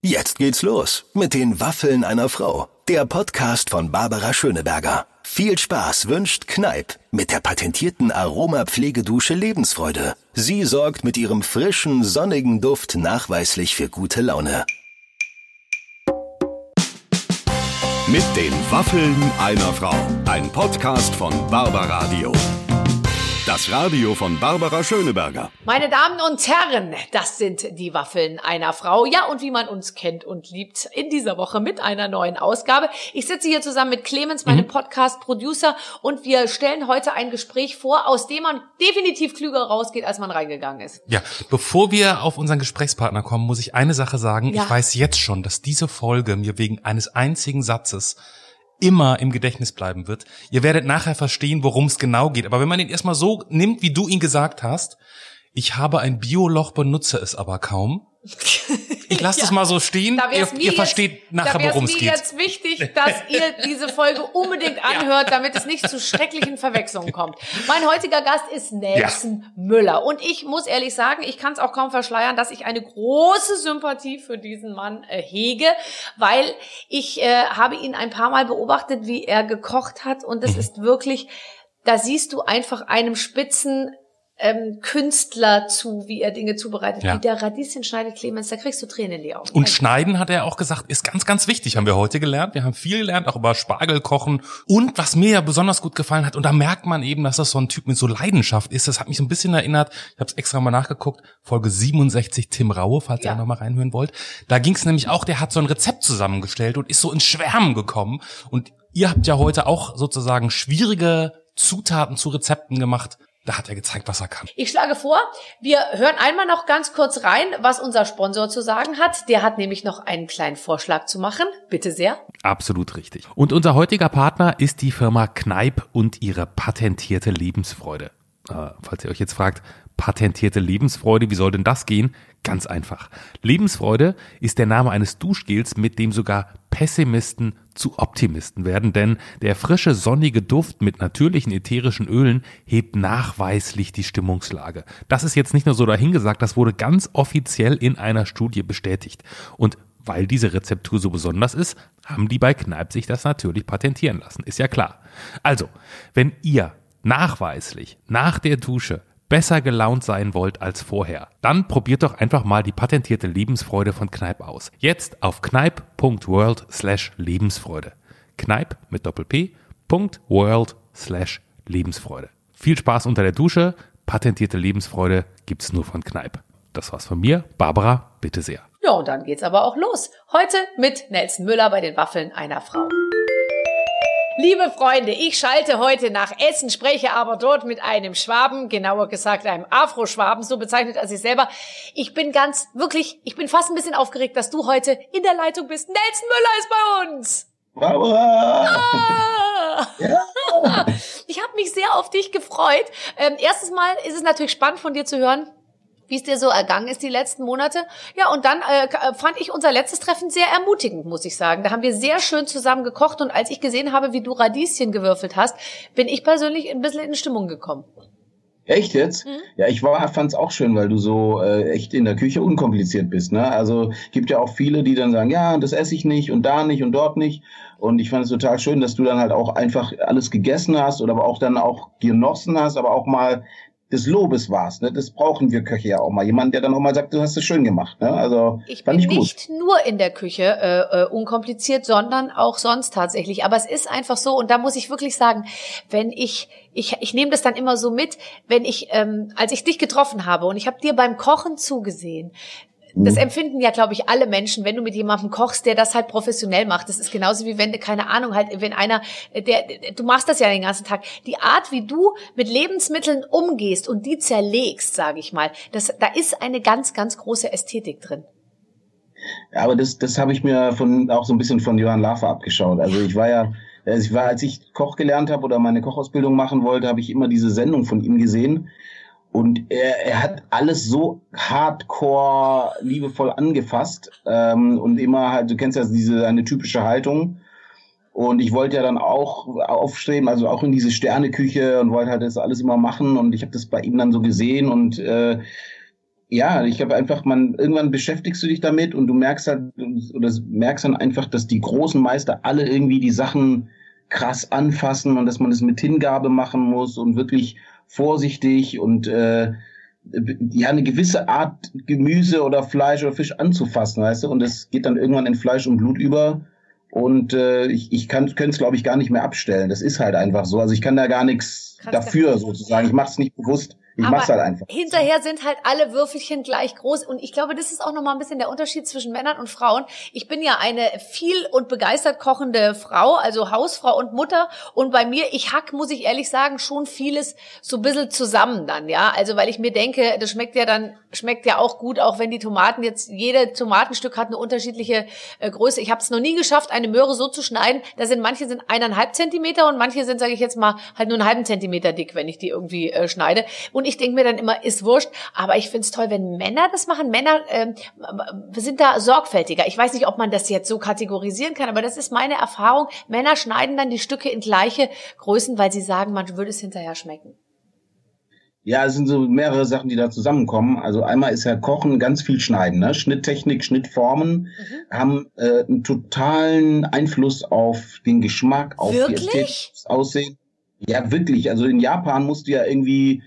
Jetzt geht's los mit den Waffeln einer Frau. Der Podcast von Barbara Schöneberger. Viel Spaß wünscht Kneip mit der patentierten Aromapflegedusche Lebensfreude. Sie sorgt mit ihrem frischen, sonnigen Duft nachweislich für gute Laune. Mit den Waffeln einer Frau. Ein Podcast von Barbaradio. Das Radio von Barbara Schöneberger. Meine Damen und Herren, das sind die Waffeln einer Frau. Ja, und wie man uns kennt und liebt, in dieser Woche mit einer neuen Ausgabe. Ich sitze hier zusammen mit Clemens, meinem mhm. Podcast-Producer, und wir stellen heute ein Gespräch vor, aus dem man definitiv klüger rausgeht, als man reingegangen ist. Ja, bevor wir auf unseren Gesprächspartner kommen, muss ich eine Sache sagen. Ja. Ich weiß jetzt schon, dass diese Folge mir wegen eines einzigen Satzes immer im Gedächtnis bleiben wird. Ihr werdet nachher verstehen, worum es genau geht. Aber wenn man ihn erstmal so nimmt, wie du ihn gesagt hast, ich habe ein Bioloch, benutze es aber kaum. Ich lasse ja. das mal so stehen. Ihr, ihr jetzt, versteht nachher, worum es geht. jetzt wichtig, dass ihr diese Folge unbedingt anhört, damit es nicht zu schrecklichen Verwechslungen kommt. Mein heutiger Gast ist Nelson ja. Müller. Und ich muss ehrlich sagen, ich kann es auch kaum verschleiern, dass ich eine große Sympathie für diesen Mann äh, hege, weil ich äh, habe ihn ein paar Mal beobachtet, wie er gekocht hat. Und es mhm. ist wirklich, da siehst du einfach einem Spitzen ähm, Künstler zu, wie er Dinge zubereitet. Ja. Wie der Radieschen schneidet, Clemens, da kriegst du Tränen in die Augen. Und Schneiden, hat er auch gesagt, ist ganz, ganz wichtig, haben wir heute gelernt. Wir haben viel gelernt, auch über Spargel kochen. Und was mir ja besonders gut gefallen hat, und da merkt man eben, dass das so ein Typ mit so Leidenschaft ist, das hat mich so ein bisschen erinnert, ich habe es extra mal nachgeguckt, Folge 67 Tim Raue, falls ja. ihr noch mal reinhören wollt. Da ging es nämlich auch, der hat so ein Rezept zusammengestellt und ist so ins Schwärmen gekommen. Und ihr habt ja heute auch sozusagen schwierige Zutaten zu Rezepten gemacht da hat er gezeigt, was er kann. Ich schlage vor, wir hören einmal noch ganz kurz rein, was unser Sponsor zu sagen hat. Der hat nämlich noch einen kleinen Vorschlag zu machen. Bitte sehr. Absolut richtig. Und unser heutiger Partner ist die Firma Kneip und ihre patentierte Lebensfreude. Äh, falls ihr euch jetzt fragt, patentierte Lebensfreude, wie soll denn das gehen? Ganz einfach. Lebensfreude ist der Name eines Duschgels, mit dem sogar Pessimisten zu Optimisten werden, denn der frische, sonnige Duft mit natürlichen ätherischen Ölen hebt nachweislich die Stimmungslage. Das ist jetzt nicht nur so dahingesagt, das wurde ganz offiziell in einer Studie bestätigt. Und weil diese Rezeptur so besonders ist, haben die bei Kneipp sich das natürlich patentieren lassen. Ist ja klar. Also, wenn ihr nachweislich nach der Dusche besser gelaunt sein wollt als vorher, dann probiert doch einfach mal die patentierte Lebensfreude von Kneipp aus. Jetzt auf kneip.world slash Lebensfreude. Kneip mit Doppel-P, slash Lebensfreude. Viel Spaß unter der Dusche. Patentierte Lebensfreude gibt's nur von Kneipp. Das war's von mir. Barbara, bitte sehr. Ja, und dann geht's aber auch los. Heute mit Nelson Müller bei den Waffeln einer Frau. Liebe Freunde, ich schalte heute nach Essen, spreche aber dort mit einem Schwaben, genauer gesagt einem Afro-Schwaben, so bezeichnet er sich selber. Ich bin ganz, wirklich, ich bin fast ein bisschen aufgeregt, dass du heute in der Leitung bist. Nelson Müller ist bei uns. Barbara! Ah! Ja. Ich habe mich sehr auf dich gefreut. Ähm, erstes Mal ist es natürlich spannend von dir zu hören, wie es dir so ergangen ist die letzten Monate. Ja, und dann äh, äh, fand ich unser letztes Treffen sehr ermutigend, muss ich sagen. Da haben wir sehr schön zusammen gekocht und als ich gesehen habe, wie du Radieschen gewürfelt hast, bin ich persönlich ein bisschen in Stimmung gekommen. Echt jetzt? Mhm. Ja, ich war, fand's auch schön, weil du so äh, echt in der Küche unkompliziert bist. Ne? Also gibt ja auch viele, die dann sagen, ja, das esse ich nicht und da nicht und dort nicht. Und ich fand es total schön, dass du dann halt auch einfach alles gegessen hast oder aber auch dann auch genossen hast, aber auch mal des Lobes warst. Ne? Das brauchen wir Köche ja auch mal. Jemand, der dann auch mal sagt, du hast es schön gemacht. Ne? Also ich bin ich nicht nur in der Küche äh, äh, unkompliziert, sondern auch sonst tatsächlich. Aber es ist einfach so, und da muss ich wirklich sagen, wenn ich ich, ich nehme das dann immer so mit, wenn ich, ähm, als ich dich getroffen habe und ich habe dir beim Kochen zugesehen, das mhm. empfinden ja, glaube ich, alle Menschen, wenn du mit jemandem kochst, der das halt professionell macht. Das ist genauso wie wenn, keine Ahnung, halt, wenn einer, der, du machst das ja den ganzen Tag. Die Art, wie du mit Lebensmitteln umgehst und die zerlegst, sage ich mal, das, da ist eine ganz, ganz große Ästhetik drin. Ja, aber das, das habe ich mir von, auch so ein bisschen von Johann Lafer abgeschaut. Also ich war ja, ich war, als ich Koch gelernt habe oder meine Kochausbildung machen wollte, habe ich immer diese Sendung von ihm gesehen und er, er hat alles so hardcore liebevoll angefasst ähm, und immer halt, du kennst ja diese eine typische Haltung. Und ich wollte ja dann auch aufstreben, also auch in diese Sterneküche und wollte halt das alles immer machen. Und ich habe das bei ihm dann so gesehen und äh, ja, ich habe einfach, man, irgendwann beschäftigst du dich damit und du merkst halt, oder merkst dann einfach, dass die großen Meister alle irgendwie die Sachen krass anfassen und dass man das mit Hingabe machen muss und wirklich vorsichtig und äh, ja eine gewisse Art Gemüse oder Fleisch oder Fisch anzufassen, weißt du? Und das geht dann irgendwann in Fleisch und Blut über. Und äh, ich, ich kann könnte es, glaube ich, gar nicht mehr abstellen. Das ist halt einfach so. Also ich kann da gar nichts dafür sozusagen. Ich mache es nicht bewusst. Ich aber mach's halt einfach. Hinterher sind halt alle Würfelchen gleich groß. Und ich glaube, das ist auch nochmal ein bisschen der Unterschied zwischen Männern und Frauen. Ich bin ja eine viel und begeistert kochende Frau, also Hausfrau und Mutter. Und bei mir, ich hack, muss ich ehrlich sagen, schon vieles so ein bisschen zusammen dann, ja. Also, weil ich mir denke, das schmeckt ja dann, schmeckt ja auch gut, auch wenn die Tomaten jetzt, jede Tomatenstück hat eine unterschiedliche äh, Größe. Ich habe es noch nie geschafft, eine Möhre so zu schneiden. Da sind manche sind eineinhalb Zentimeter und manche sind, sage ich jetzt mal, halt nur einen halben Zentimeter dick, wenn ich die irgendwie äh, schneide. Und ich denke mir dann immer, ist wurscht. Aber ich find's toll, wenn Männer das machen. Männer äh, sind da sorgfältiger. Ich weiß nicht, ob man das jetzt so kategorisieren kann, aber das ist meine Erfahrung. Männer schneiden dann die Stücke in gleiche Größen, weil sie sagen, man würde es hinterher schmecken. Ja, es sind so mehrere Sachen, die da zusammenkommen. Also einmal ist ja Kochen ganz viel Schneiden. Ne? Schnitttechnik, Schnittformen mhm. haben äh, einen totalen Einfluss auf den Geschmack, auf Wirklich? die Ästhetik, das Aussehen. Ja, wirklich. Also in Japan musst du ja irgendwie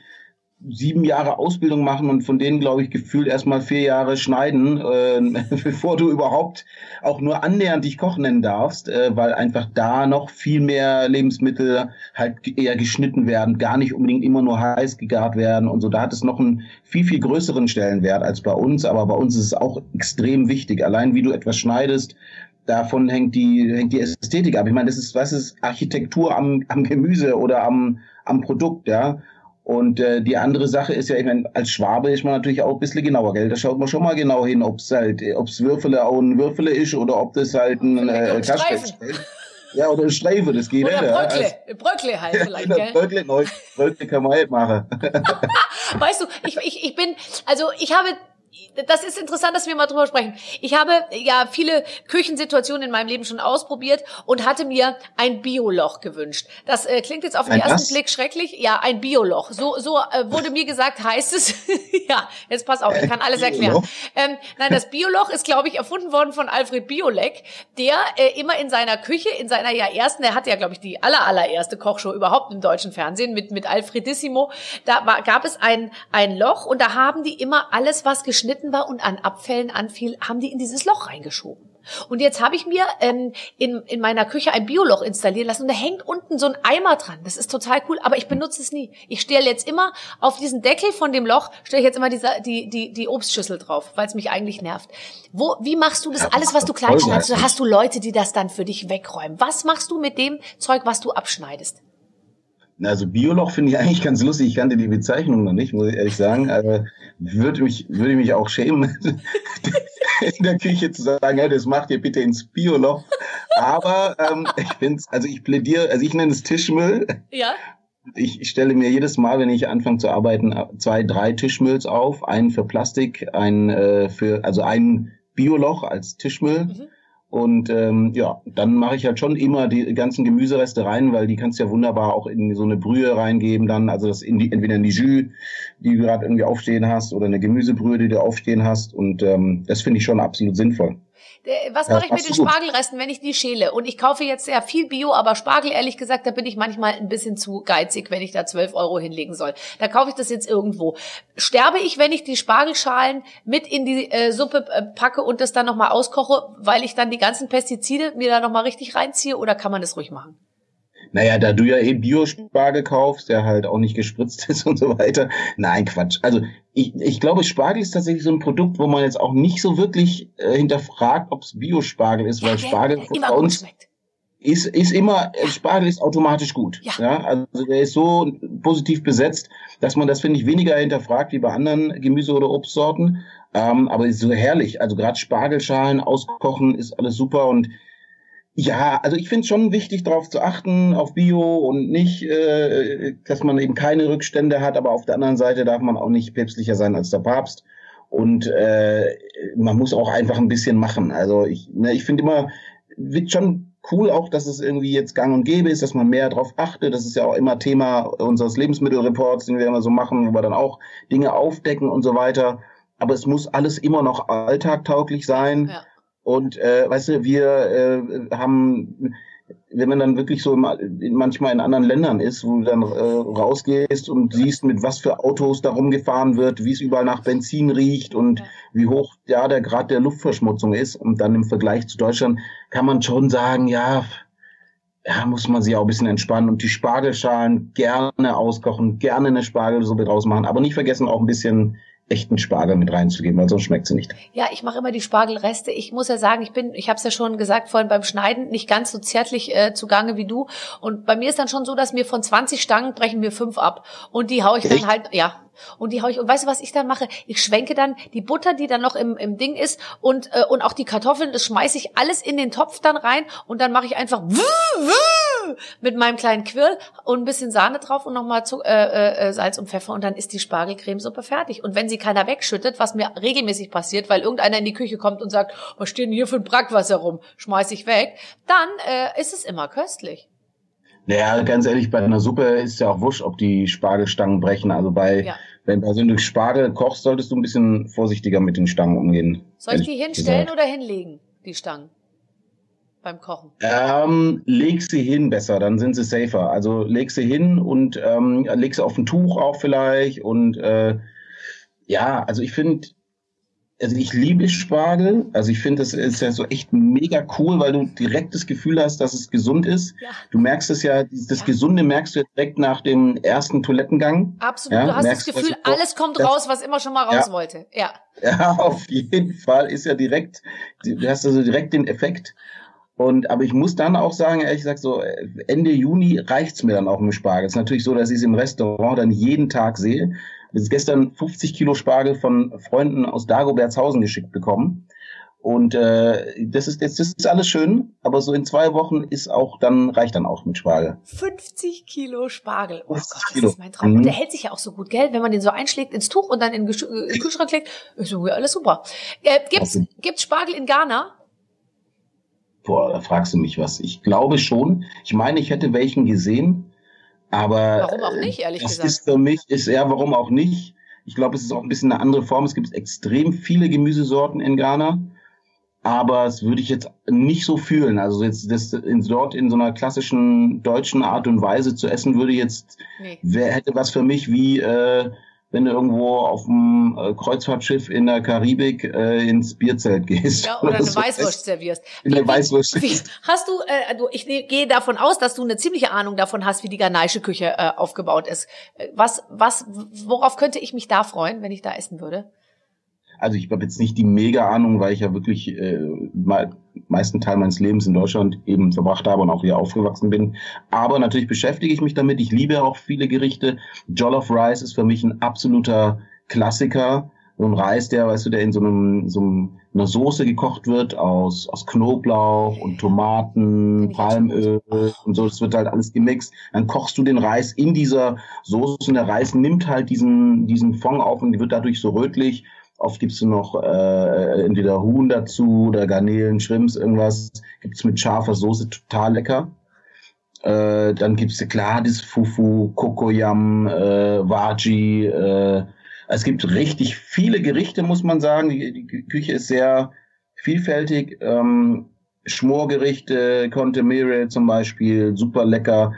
sieben Jahre Ausbildung machen und von denen, glaube ich, gefühlt erstmal vier Jahre schneiden, äh, bevor du überhaupt auch nur annähernd dich Koch nennen darfst, äh, weil einfach da noch viel mehr Lebensmittel halt eher geschnitten werden, gar nicht unbedingt immer nur heiß gegart werden und so. Da hat es noch einen viel, viel größeren Stellenwert als bei uns, aber bei uns ist es auch extrem wichtig. Allein wie du etwas schneidest, davon hängt die, hängt die Ästhetik ab. Ich meine, das ist, was ist Architektur am, am Gemüse oder am, am Produkt, ja. Und äh, die andere Sache ist ja, ich meine, als Schwabe ist man natürlich auch ein bisschen genauer, gell? Da schaut man schon mal genau hin, ob es halt, ob es Würfele auch ein Würfele ist oder ob das halt ein äh, ist. Ja, oder ein Streife, das geht oder nicht. Bröckle, also, Bröckle halt vielleicht, gell? Bröckle, neu, Bröckle kann man halt machen. weißt du, ich, ich, ich bin, also ich habe das ist interessant, dass wir mal drüber sprechen. Ich habe ja viele Küchensituationen in meinem Leben schon ausprobiert und hatte mir ein Bioloch gewünscht. Das äh, klingt jetzt auf den ein ersten was? Blick schrecklich. Ja, ein Bioloch. So, so äh, wurde mir gesagt, heißt es. ja, jetzt pass auf, ich kann alles erklären. Ähm, nein, das Bioloch ist, glaube ich, erfunden worden von Alfred Biolek, der äh, immer in seiner Küche, in seiner ja ersten, er hatte ja, glaube ich, die aller, allererste Kochshow überhaupt im deutschen Fernsehen mit, mit Alfredissimo. Da war, gab es ein, ein Loch und da haben die immer alles, was geschnitten war und an Abfällen anfiel, haben die in dieses Loch reingeschoben. Und jetzt habe ich mir ähm, in, in meiner Küche ein Bioloch installieren lassen und da hängt unten so ein Eimer dran. Das ist total cool, aber ich benutze es nie. Ich stelle jetzt immer auf diesen Deckel von dem Loch, stelle ich jetzt immer diese, die, die, die Obstschüssel drauf, weil es mich eigentlich nervt. Wo, wie machst du das alles, was du klein schneidest? Hast du Leute, die das dann für dich wegräumen? Was machst du mit dem Zeug, was du abschneidest? Also Bioloch finde ich eigentlich ganz lustig. Ich kannte die Bezeichnung noch nicht, muss ich ehrlich sagen. Aber würde mich, würde mich auch schämen, in der Küche zu sagen, ja, das macht ihr bitte ins Bioloch. Aber ähm, ich finde also ich plädiere, also ich nenne es Tischmüll. Ja. Ich stelle mir jedes Mal, wenn ich anfange zu arbeiten, zwei, drei Tischmülls auf. Einen für Plastik, einen äh, für, also einen Bioloch als Tischmüll. Mhm und ähm, ja, dann mache ich halt schon immer die ganzen Gemüsereste rein, weil die kannst du ja wunderbar auch in so eine Brühe reingeben dann, also das in die, entweder in die Jus, die du gerade irgendwie aufstehen hast, oder eine Gemüsebrühe, die du aufstehen hast. Und ähm, das finde ich schon absolut sinnvoll. Was mache ich mit den Spargelresten, wenn ich die schäle? Und ich kaufe jetzt sehr viel Bio, aber Spargel, ehrlich gesagt, da bin ich manchmal ein bisschen zu geizig, wenn ich da 12 Euro hinlegen soll. Da kaufe ich das jetzt irgendwo. Sterbe ich, wenn ich die Spargelschalen mit in die äh, Suppe äh, packe und das dann nochmal auskoche, weil ich dann die ganzen Pestizide mir da nochmal richtig reinziehe oder kann man das ruhig machen? Naja, da du ja eh Biospargel kaufst, der halt auch nicht gespritzt ist und so weiter. Nein, Quatsch. Also ich, ich glaube, Spargel ist tatsächlich so ein Produkt, wo man jetzt auch nicht so wirklich äh, hinterfragt, ob es Biospargel ist, weil ja, Spargel bei uns ist, ist immer, äh, Spargel ist automatisch gut. Ja. ja. Also der ist so positiv besetzt, dass man das, finde ich, weniger hinterfragt wie bei anderen Gemüse- oder Obstsorten. Ähm, aber ist so herrlich. Also gerade Spargelschalen auskochen ist alles super und ja, also ich finde es schon wichtig, darauf zu achten, auf Bio und nicht, äh, dass man eben keine Rückstände hat, aber auf der anderen Seite darf man auch nicht päpstlicher sein als der Papst. Und äh, man muss auch einfach ein bisschen machen. Also ich, ne, ich finde immer, wird schon cool auch, dass es irgendwie jetzt gang und gäbe ist, dass man mehr darauf achtet. Das ist ja auch immer Thema unseres Lebensmittelreports, den wir immer so machen, wo wir dann auch Dinge aufdecken und so weiter. aber es muss alles immer noch alltagtauglich sein. Ja. Und äh, weißt du, wir äh, haben wenn man dann wirklich so in, manchmal in anderen Ländern ist, wo du dann äh, rausgehst und siehst, mit was für Autos da rumgefahren wird, wie es überall nach Benzin riecht und wie hoch ja der Grad der Luftverschmutzung ist. Und dann im Vergleich zu Deutschland kann man schon sagen, ja, ja, muss man sich auch ein bisschen entspannen und die Spargelschalen gerne auskochen, gerne eine Spargelsuppe draus machen, aber nicht vergessen auch ein bisschen echten Spargel mit reinzugeben, weil sonst schmeckt sie nicht. Ja, ich mache immer die Spargelreste. Ich muss ja sagen, ich bin, ich habe es ja schon gesagt vorhin beim Schneiden, nicht ganz so zärtlich äh, zugange wie du. Und bei mir ist dann schon so, dass mir von 20 Stangen brechen mir fünf ab. Und die hau ich Echt? dann halt, ja, und die hau ich und weißt du was ich dann mache? Ich schwenke dann die Butter die dann noch im, im Ding ist und äh, und auch die Kartoffeln das schmeiße ich alles in den Topf dann rein und dann mache ich einfach mit meinem kleinen Quirl und ein bisschen Sahne drauf und nochmal äh, äh, äh, Salz und Pfeffer und dann ist die Spargelcremesuppe fertig. Und wenn sie keiner wegschüttet was mir regelmäßig passiert weil irgendeiner in die Küche kommt und sagt was steht denn hier für ein Brackwasser rum? Schmeiß ich weg. Dann äh, ist es immer köstlich naja, ganz ehrlich, bei einer Suppe ist ja auch wurscht, ob die Spargelstangen brechen. Also bei, ja. wenn, du Spargel kochst, solltest du ein bisschen vorsichtiger mit den Stangen umgehen. Soll ich die hinstellen gesagt. oder hinlegen, die Stangen? Beim Kochen? Ähm, leg sie hin besser, dann sind sie safer. Also leg sie hin und ähm, leg sie auf ein Tuch auch vielleicht. Und äh, ja, also ich finde, also ich liebe Spargel. Also ich finde, das ist ja so echt mega cool, weil du direkt das Gefühl hast, dass es gesund ist. Ja. Du merkst es ja, das ja. Gesunde merkst du ja direkt nach dem ersten Toilettengang. Absolut. Du hast das Gefühl, also, alles kommt das, raus, was immer schon mal raus wollte. Ja. Ja, auf jeden Fall ist ja direkt, du hast also direkt den Effekt. Und, aber ich muss dann auch sagen, ehrlich gesagt, so Ende Juni reicht's mir dann auch mit Spargel. Es ist natürlich so, dass ich es im Restaurant dann jeden Tag sehe. Ist gestern 50 Kilo Spargel von Freunden aus Dagobertshausen geschickt bekommen. Und äh, das ist jetzt das ist alles schön, aber so in zwei Wochen ist auch dann reicht dann auch mit Spargel. 50 Kilo Spargel. Oh 50 Gott, Kilo. das ist mein Traum. Mhm. Und der hält sich ja auch so gut, gell? Wenn man den so einschlägt ins Tuch und dann in den Kühlschrank legt, ist so alles super. Äh, gibt's okay. gibt's Spargel in Ghana? Boah, da fragst du mich was. Ich glaube schon. Ich meine, ich hätte welchen gesehen. Aber warum auch nicht, ehrlich das gesagt? ist für mich, ist ja, warum auch nicht? Ich glaube, es ist auch ein bisschen eine andere Form. Es gibt extrem viele Gemüsesorten in Ghana, aber das würde ich jetzt nicht so fühlen. Also jetzt das in, dort in so einer klassischen deutschen Art und Weise zu essen, würde jetzt nee. wer hätte was für mich wie äh, wenn du irgendwo auf dem äh, Kreuzfahrtschiff in der Karibik äh, ins Bierzelt gehst. Ja, oder, oder eine so Weißwurst servierst. In der Weißwurst. Wie, hast du, äh, du, ich ne, gehe davon aus, dass du eine ziemliche Ahnung davon hast, wie die ghanaische Küche äh, aufgebaut ist. Äh, was, was, worauf könnte ich mich da freuen, wenn ich da essen würde? Also ich habe jetzt nicht die mega Ahnung, weil ich ja wirklich äh, mal, meisten Teil meines Lebens in Deutschland eben verbracht habe und auch hier aufgewachsen bin. Aber natürlich beschäftige ich mich damit. Ich liebe auch viele Gerichte. Jollof Rice ist für mich ein absoluter Klassiker. So ein Reis, der, weißt du, der in so einem, so einer Soße gekocht wird aus, aus Knoblauch und Tomaten, Palmöl und so. Das wird halt alles gemixt. Dann kochst du den Reis in dieser Soße und der Reis nimmt halt diesen, diesen Fond auf und wird dadurch so rötlich Oft gibst du noch äh, entweder Huhn dazu oder Garnelen, Shrimps, irgendwas. Gibt's mit scharfer Soße total lecker. Äh, dann gibt's klar das Fufu, Kokoyam, äh, Waji. Äh, es gibt richtig viele Gerichte, muss man sagen. Die, die Küche ist sehr vielfältig. Ähm, Schmorgerichte, Contemere zum Beispiel, super lecker.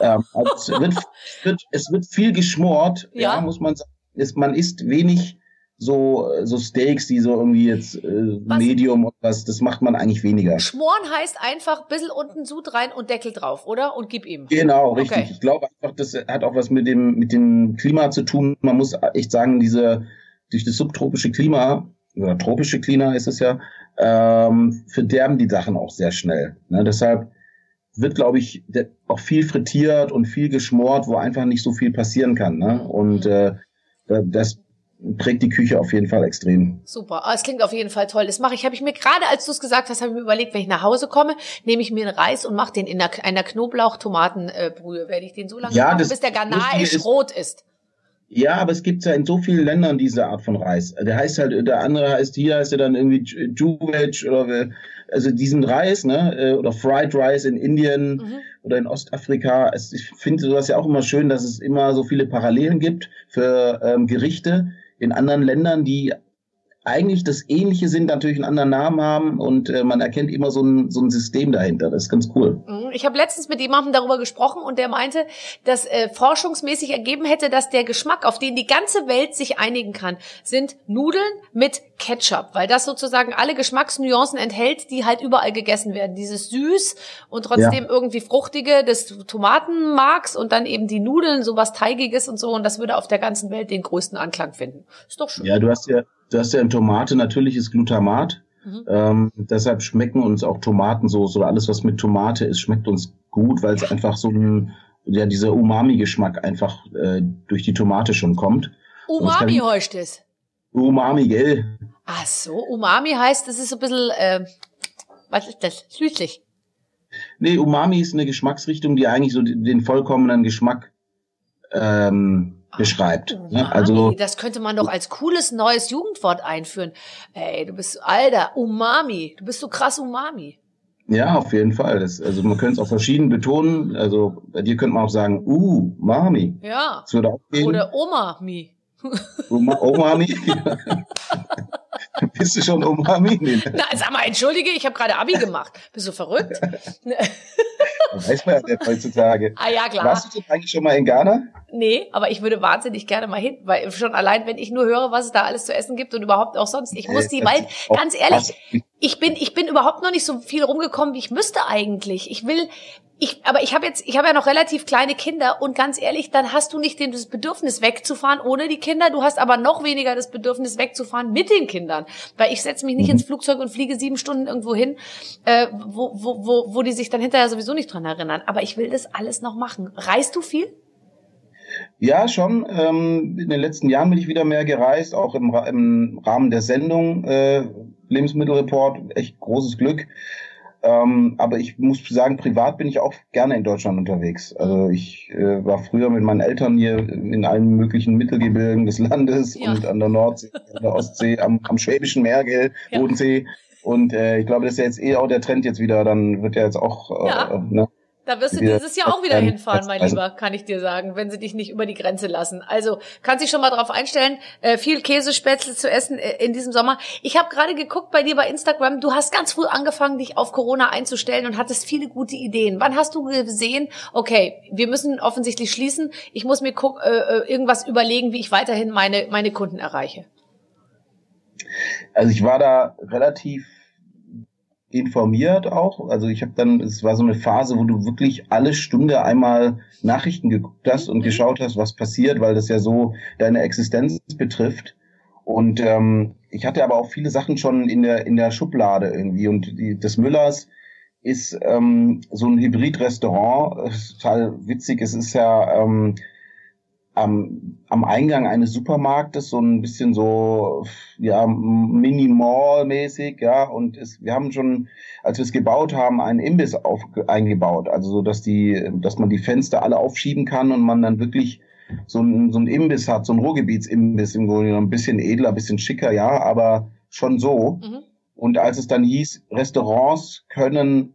Ähm, also es, wird, es, wird, es wird viel geschmort, ja. ja muss man sagen. Es, man isst wenig so, so Steaks, die so irgendwie jetzt äh, Medium und was, das macht man eigentlich weniger. Schmoren heißt einfach bissel unten Sud rein und Deckel drauf, oder? Und gib ihm. Genau, richtig. Okay. Ich glaube einfach, das hat auch was mit dem, mit dem Klima zu tun. Man muss echt sagen, diese, durch das subtropische Klima, oder tropische Klima ist es ja, ähm, verderben die Sachen auch sehr schnell. Ne? Deshalb wird, glaube ich, auch viel frittiert und viel geschmort, wo einfach nicht so viel passieren kann. Ne? Und mhm. äh, das prägt die Küche auf jeden Fall extrem. Super, ah, es klingt auf jeden Fall toll. Das mache ich, habe ich mir gerade, als du es gesagt hast, habe ich mir überlegt, wenn ich nach Hause komme, nehme ich mir einen Reis und mache den in einer, einer Knoblauch-Tomatenbrühe. Werde ich den so lange ja, machen, bis der Ganache rot ist. Ja, aber es gibt ja in so vielen Ländern diese Art von Reis. Der heißt halt, der andere heißt hier, heißt er dann irgendwie Juwech oder also diesen Reis, ne, äh, oder Fried Rice in Indien mhm. oder in Ostafrika. Ich finde sowas ja auch immer schön, dass es immer so viele Parallelen gibt für ähm, Gerichte, in anderen Ländern, die eigentlich das Ähnliche sind, natürlich einen anderen Namen haben und äh, man erkennt immer so ein, so ein System dahinter. Das ist ganz cool. Mhm. Ich habe letztens mit jemandem darüber gesprochen und der meinte, dass äh, forschungsmäßig ergeben hätte, dass der Geschmack, auf den die ganze Welt sich einigen kann, sind Nudeln mit Ketchup, weil das sozusagen alle Geschmacksnuancen enthält, die halt überall gegessen werden. Dieses süß und trotzdem ja. irgendwie fruchtige des Tomatenmarks und dann eben die Nudeln, sowas teigiges und so und das würde auf der ganzen Welt den größten Anklang finden. Ist doch schön. Ja, du hast ja Du hast ja in Tomate natürliches Glutamat. Mhm. Ähm, deshalb schmecken uns auch Tomatensauce oder alles, was mit Tomate ist, schmeckt uns gut, weil es einfach so ein, ja, dieser Umami-Geschmack einfach äh, durch die Tomate schon kommt. Umami heißt es. Umami, gell? Ach so, Umami heißt, das ist so ein bisschen, äh, was ist das? Süßlich. Nee, Umami ist eine Geschmacksrichtung, die eigentlich so den vollkommenen Geschmack ähm, beschreibt. Oh, ne? Also das könnte man doch als cooles neues Jugendwort einführen. Ey, du bist alter Umami, du bist so krass Umami. Ja, auf jeden Fall. Das, also man könnte es auch verschieden betonen. Also bei dir könnte man auch sagen, uh, Mami. Ja. Das würde auch gehen. Oder Oma-Mi. Oma, Omami. Bist du schon Umami? Nee. Na, sag mal, entschuldige, ich habe gerade Abi gemacht. Bist du verrückt? weiß man ja heutzutage. Ah ja, klar. Warst du eigentlich schon mal in Ghana? Nee, aber ich würde wahnsinnig gerne mal hin, weil schon allein, wenn ich nur höre, was es da alles zu essen gibt und überhaupt auch sonst. Ich muss die, weil, ganz ehrlich, ich bin, ich bin überhaupt noch nicht so viel rumgekommen, wie ich müsste eigentlich. Ich will, ich, aber ich habe jetzt, ich habe ja noch relativ kleine Kinder und ganz ehrlich, dann hast du nicht das Bedürfnis wegzufahren ohne die Kinder, du hast aber noch weniger das Bedürfnis wegzufahren mit den Kindern, weil ich setze mich nicht mhm. ins Flugzeug und fliege sieben Stunden irgendwo hin, äh, wo, wo, wo, wo die sich dann hinterher sowieso nicht dran erinnern. Aber ich will das alles noch machen. Reist du viel? Ja, schon. Ähm, in den letzten Jahren bin ich wieder mehr gereist, auch im, im Rahmen der Sendung äh, Lebensmittelreport. Echt großes Glück. Ähm, aber ich muss sagen, privat bin ich auch gerne in Deutschland unterwegs. Also ich äh, war früher mit meinen Eltern hier in allen möglichen Mittelgebirgen des Landes ja. und an der Nordsee, an der Ostsee, am, am Schwäbischen Meer, gell, ja. Bodensee. Und äh, ich glaube, das ist ja jetzt eh auch der Trend jetzt wieder. Dann wird ja jetzt auch äh, ja. ne, da wirst du dieses Jahr auch wieder hinfahren, mein Lieber, kann ich dir sagen, wenn sie dich nicht über die Grenze lassen. Also kannst dich schon mal darauf einstellen, äh, viel Käsespätzle zu essen äh, in diesem Sommer. Ich habe gerade geguckt bei dir bei Instagram, du hast ganz früh angefangen, dich auf Corona einzustellen und hattest viele gute Ideen. Wann hast du gesehen, okay, wir müssen offensichtlich schließen, ich muss mir guck, äh, äh irgendwas überlegen, wie ich weiterhin meine, meine Kunden erreiche? Also ich war da relativ informiert auch. Also ich habe dann, es war so eine Phase, wo du wirklich alle Stunde einmal Nachrichten geguckt hast und mhm. geschaut hast, was passiert, weil das ja so deine Existenz betrifft. Und ähm, ich hatte aber auch viele Sachen schon in der in der Schublade irgendwie. Und die, des Müllers ist ähm, so ein Hybrid-Restaurant, total witzig. Es ist ja ähm, am, am Eingang eines Supermarktes, so ein bisschen so, ja, minimal-mäßig, ja, und es, wir haben schon, als wir es gebaut haben, einen Imbiss auf, eingebaut, also so, dass die, dass man die Fenster alle aufschieben kann und man dann wirklich so ein, so ein Imbiss hat, so ein Ruhrgebietsimbiss im Grunde ein bisschen edler, ein bisschen schicker, ja, aber schon so. Mhm. Und als es dann hieß, Restaurants können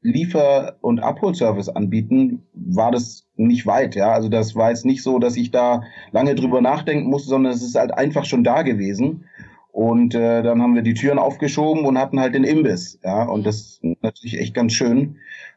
Liefer- und Abholservice anbieten, war das nicht weit. Ja, also das war jetzt nicht so, dass ich da lange drüber nachdenken musste, sondern es ist halt einfach schon da gewesen. Und äh, dann haben wir die Türen aufgeschoben und hatten halt den Imbiss. Ja, und das ist natürlich echt ganz schön.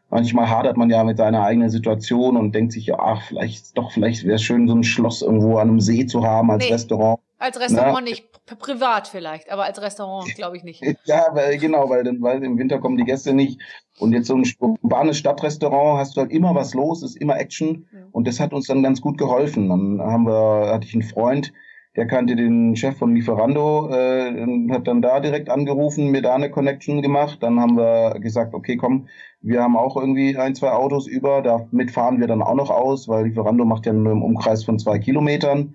Manchmal hadert man ja mit seiner eigenen Situation und denkt sich, ja, ach, vielleicht doch, vielleicht wäre es schön, so ein Schloss irgendwo an einem See zu haben als nee, Restaurant. Als Restaurant Na, nicht, privat vielleicht, aber als Restaurant glaube ich nicht. ja, weil, genau, weil, weil im Winter kommen die Gäste nicht. Und jetzt so ein urbanes Stadtrestaurant hast du halt immer was los, ist immer Action. Ja. Und das hat uns dann ganz gut geholfen. Dann haben wir, hatte ich einen Freund, der kannte den Chef von Lieferando, äh, hat dann da direkt angerufen, mir da eine Connection gemacht. Dann haben wir gesagt, okay, komm, wir haben auch irgendwie ein, zwei Autos über, damit fahren wir dann auch noch aus, weil Lieferando macht ja nur im Umkreis von zwei Kilometern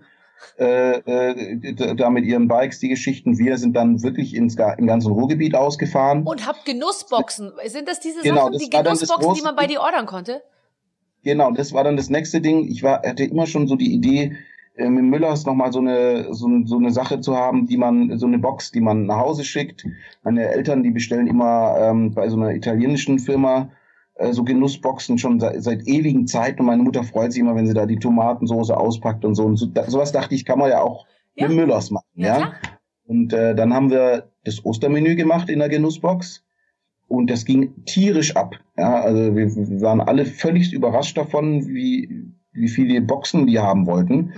äh, äh, da mit ihren Bikes die Geschichten. Wir sind dann wirklich ins, im ganzen Ruhrgebiet ausgefahren. Und habt Genussboxen. Sind das diese genau, Sachen, das die Genussboxen, die man bei dir ordern konnte? Genau, das war dann das nächste Ding. Ich war, hatte immer schon so die Idee, äh, mit Müllers nochmal so eine, so, so eine Sache zu haben, die man, so eine Box, die man nach Hause schickt. Meine Eltern, die bestellen immer ähm, bei so einer italienischen Firma äh, so Genussboxen schon seit, seit ewigen Zeiten und meine Mutter freut sich immer, wenn sie da die Tomatensoße auspackt und so. Und so, da, sowas dachte ich, kann man ja auch ja. mit Müllers machen. Ja, ja? Und äh, dann haben wir das Ostermenü gemacht in der Genussbox. Und das ging tierisch ab. Ja, also wir, wir waren alle völlig überrascht davon, wie, wie viele Boxen wir haben wollten.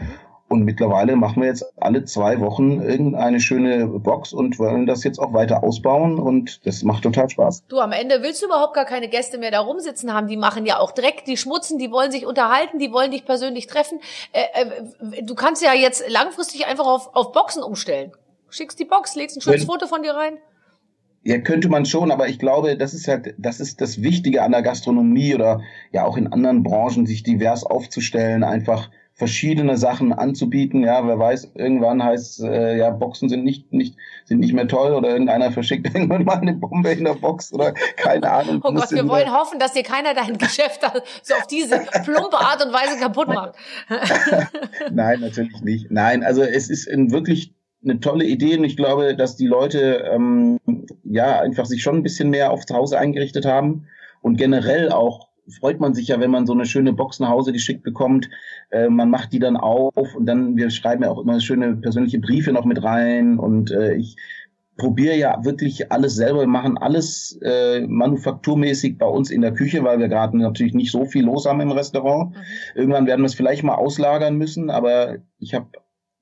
Und mittlerweile machen wir jetzt alle zwei Wochen irgendeine schöne Box und wollen das jetzt auch weiter ausbauen und das macht total Spaß. Du, am Ende willst du überhaupt gar keine Gäste mehr da rumsitzen haben. Die machen ja auch Dreck, die schmutzen, die wollen sich unterhalten, die wollen dich persönlich treffen. Äh, äh, du kannst ja jetzt langfristig einfach auf, auf Boxen umstellen. Schickst die Box, legst ein schönes Foto von dir rein. Ja, könnte man schon, aber ich glaube, das ist halt, das ist das Wichtige an der Gastronomie oder ja auch in anderen Branchen, sich divers aufzustellen, einfach verschiedene Sachen anzubieten. Ja, wer weiß, irgendwann heißt äh, ja, Boxen sind nicht, nicht, sind nicht mehr toll oder irgendeiner verschickt irgendwann mal eine Bombe in der Box oder keine Ahnung. Oh Gott, wir wollen hoffen, dass dir keiner dein Geschäft so auf diese plumpe Art und Weise kaputt macht. Nein, natürlich nicht. Nein, also es ist ein wirklich eine tolle Idee und ich glaube, dass die Leute ähm, ja einfach sich schon ein bisschen mehr aufs Hause eingerichtet haben und generell auch freut man sich ja, wenn man so eine schöne Box nach Hause geschickt bekommt. Äh, man macht die dann auf und dann, wir schreiben ja auch immer schöne persönliche Briefe noch mit rein und äh, ich probiere ja wirklich alles selber, wir machen alles äh, manufakturmäßig bei uns in der Küche, weil wir gerade natürlich nicht so viel los haben im Restaurant. Mhm. Irgendwann werden wir es vielleicht mal auslagern müssen, aber ich habe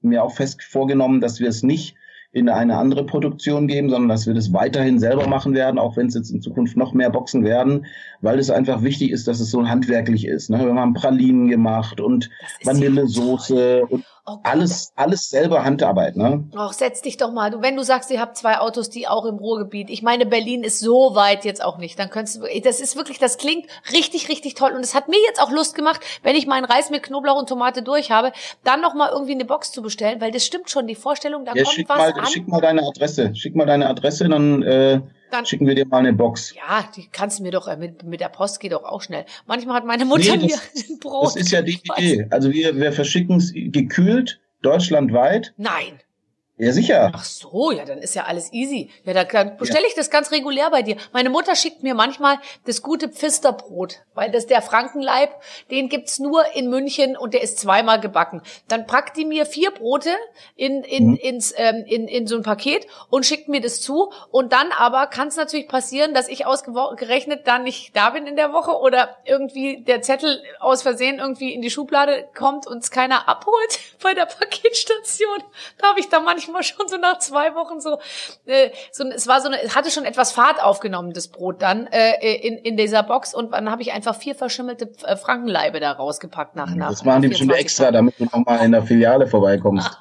mir auch fest vorgenommen, dass wir es nicht in eine andere Produktion geben, sondern dass wir das weiterhin selber machen werden, auch wenn es jetzt in Zukunft noch mehr Boxen werden, weil es einfach wichtig ist, dass es so handwerklich ist. Ne? Wir haben Pralinen gemacht und Vanillesoße und Oh alles, alles selber Handarbeit, ne? Ach, setz dich doch mal. Du, wenn du sagst, ihr habt zwei Autos, die auch im Ruhrgebiet. Ich meine, Berlin ist so weit jetzt auch nicht. Dann könntest du, das ist wirklich, das klingt richtig, richtig toll. Und es hat mir jetzt auch Lust gemacht, wenn ich meinen Reis mit Knoblauch und Tomate durch habe, dann noch mal irgendwie eine Box zu bestellen, weil das stimmt schon. Die Vorstellung, da ja, kommt schick was mal, an. Schick mal deine Adresse. Schick mal deine Adresse, dann, äh, dann schicken wir dir mal eine Box. Ja, die kannst du mir doch, äh, mit, mit der Post geht doch auch schnell. Manchmal hat meine Mutter nee, das, mir ein Brot. Das ist ja die Idee. Also wir, wir verschicken es gekühlt deutschlandweit. Nein. Ja, sicher. Ach so, ja, dann ist ja alles easy. Ja, da bestelle ich das ganz regulär bei dir. Meine Mutter schickt mir manchmal das gute Pfisterbrot, weil das der Frankenleib, den gibt's nur in München und der ist zweimal gebacken. Dann packt die mir vier Brote in, in, mhm. ins, ähm, in, in so ein Paket und schickt mir das zu. Und dann aber kann es natürlich passieren, dass ich ausgerechnet dann nicht da bin in der Woche oder irgendwie der Zettel aus Versehen irgendwie in die Schublade kommt und es keiner abholt bei der Paketstation. Da habe ich dann manchmal manchmal schon so nach zwei Wochen so, äh, so es war so eine, es hatte schon etwas Fahrt aufgenommen, das Brot dann äh, in, in dieser Box und dann habe ich einfach vier verschimmelte äh, Frankenleibe da rausgepackt nach nach. Das machen die bestimmt extra, damit du nochmal in der Filiale vorbeikommst.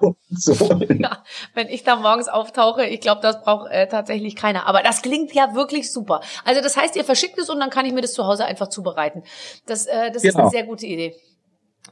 so. ja, wenn ich da morgens auftauche, ich glaube, das braucht äh, tatsächlich keiner. Aber das klingt ja wirklich super. Also das heißt, ihr verschickt es und dann kann ich mir das zu Hause einfach zubereiten. Das, äh, das genau. ist eine sehr gute Idee.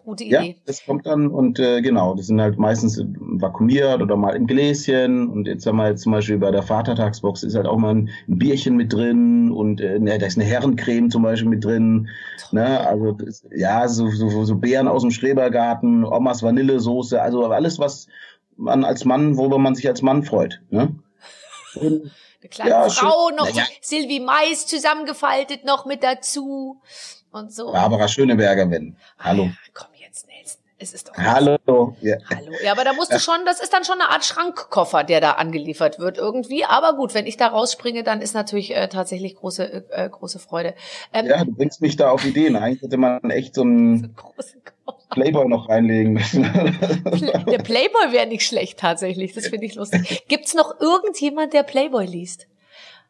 Gute Idee. Ja, das kommt dann und äh, genau, das sind halt meistens vakuumiert oder mal im Gläschen und jetzt haben wir jetzt zum Beispiel bei der Vatertagsbox ist halt auch mal ein, Bierchen mit drin und äh, ne, da ist eine Herrencreme zum Beispiel mit drin. Ne? Also ja, so, so, so Beeren aus dem Schrebergarten, Omas Vanillesoße, also alles, was man als Mann, worüber man sich als Mann freut. Ne? Und, eine kleine ja, Frau, noch ja. Sylvie Mais zusammengefaltet noch mit dazu und so. Barbara Schöneberger, wenn. Hallo. Ah, komm jetzt, Nelson. Es ist doch Hallo. Ja. Hallo. Ja, aber da musst du schon, das ist dann schon eine Art Schrankkoffer, der da angeliefert wird irgendwie. Aber gut, wenn ich da rausspringe, dann ist natürlich äh, tatsächlich große, äh, große Freude. Ähm, ja, du bringst mich da auf Ideen. Eigentlich hätte man echt so einen Playboy noch reinlegen müssen. der Playboy wäre nicht schlecht tatsächlich. Das finde ich lustig. Gibt's noch irgendjemand, der Playboy liest?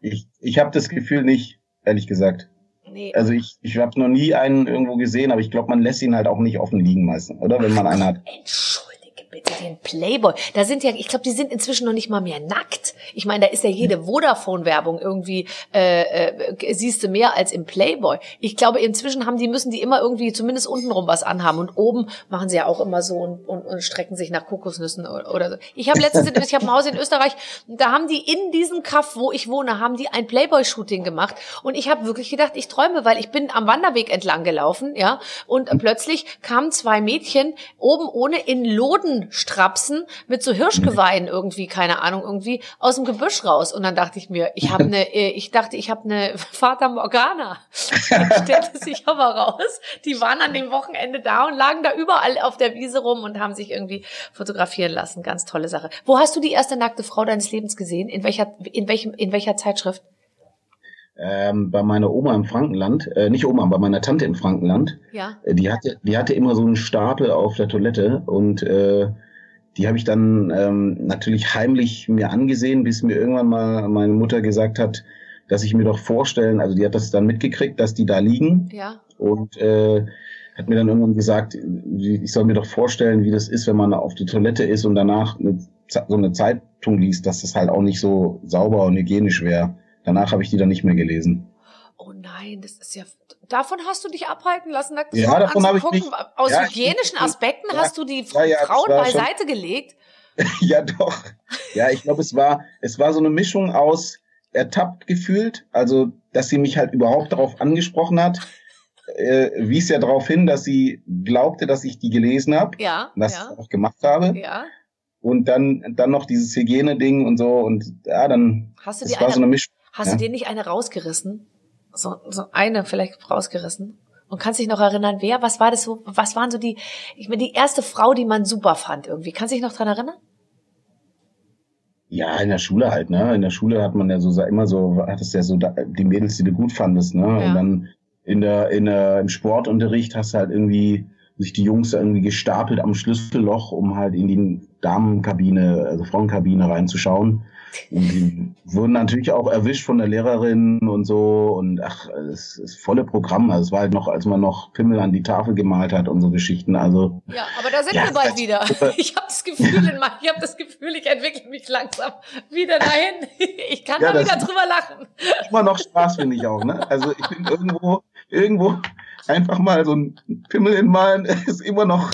Ich, ich habe das Gefühl nicht, ehrlich gesagt. Nee. Also ich, ich habe noch nie einen irgendwo gesehen, aber ich glaube, man lässt ihn halt auch nicht offen liegen meistens, oder? Wenn man einen hat. Entschuldigung bitte den Playboy. Da sind ja, ich glaube, die sind inzwischen noch nicht mal mehr nackt. Ich meine, da ist ja jede Vodafone-Werbung irgendwie, äh, äh, siehst du mehr als im Playboy. Ich glaube, inzwischen haben die, müssen die immer irgendwie zumindest untenrum was anhaben und oben machen sie ja auch immer so und, und, und strecken sich nach Kokosnüssen oder so. Ich habe letztens, ich habe ein Haus in Österreich, da haben die in diesem Kaff, wo ich wohne, haben die ein Playboy-Shooting gemacht und ich habe wirklich gedacht, ich träume, weil ich bin am Wanderweg entlang gelaufen, ja, und plötzlich kamen zwei Mädchen oben ohne in Loden strapsen mit so Hirschgeweihen irgendwie, keine Ahnung, irgendwie aus dem Gebüsch raus. Und dann dachte ich mir, ich habe eine, ich dachte, ich habe eine Vater Morgana. stellte sich aber raus, die waren an dem Wochenende da und lagen da überall auf der Wiese rum und haben sich irgendwie fotografieren lassen. Ganz tolle Sache. Wo hast du die erste nackte Frau deines Lebens gesehen? In welcher, in welchem, in welcher Zeitschrift? Ähm, bei meiner Oma im Frankenland, äh, nicht Oma, bei meiner Tante im Frankenland. Ja. Äh, die hatte, die hatte immer so einen Stapel auf der Toilette und äh, die habe ich dann ähm, natürlich heimlich mir angesehen, bis mir irgendwann mal meine Mutter gesagt hat, dass ich mir doch vorstellen, also die hat das dann mitgekriegt, dass die da liegen Ja. und äh, hat mir dann irgendwann gesagt, ich soll mir doch vorstellen, wie das ist, wenn man auf die Toilette ist und danach eine, so eine Zeitung liest, dass das halt auch nicht so sauber und hygienisch wäre. Danach habe ich die dann nicht mehr gelesen. Oh nein, das ist ja. Davon hast du dich abhalten lassen, nackte Ja, davon habe ich mich- Aus ja, hygienischen Aspekten ja, hast du die ja, Frauen war schon- beiseite gelegt? ja, doch. Ja, ich glaube, es war, es war so eine Mischung aus ertappt gefühlt, also, dass sie mich halt überhaupt darauf angesprochen hat, äh, wies ja darauf hin, dass sie glaubte, dass ich die gelesen habe, Ja. was ja. ich auch gemacht habe. Ja. Und dann, dann noch dieses Hygieneding und so und ja, dann, Hast du dir war so eine, eine Mischung. Hast ja. du dir nicht eine rausgerissen? So, so eine vielleicht rausgerissen? Und kannst dich noch erinnern, wer? Was war das so? Was waren so die, ich meine, die erste Frau, die man super fand irgendwie? Kannst du dich noch dran erinnern? Ja, in der Schule halt, ne? In der Schule hat man ja so immer so, hattest ja so die Mädels, die du gut fandest, ne? Ja. Und dann in der, in der, im Sportunterricht hast du halt irgendwie sich die Jungs irgendwie gestapelt am Schlüsselloch, um halt in die Damenkabine, also Frauenkabine reinzuschauen. Und die wurden natürlich auch erwischt von der Lehrerin und so. Und ach, es ist volle Programm. Also es war halt noch, als man noch Pimmel an die Tafel gemalt hat und so Geschichten. Also Ja, aber da sind Ja, wir bald wieder. Ich habe das Gefühl, ich habe das Gefühl, ich entwickle mich langsam wieder dahin. Ich kann Ja, da wieder drüber lachen. immer noch Spaß, finde ich auch, ne? Also ich bin irgendwo, irgendwo einfach mal so ein Pimmel hinmalen, ist immer noch,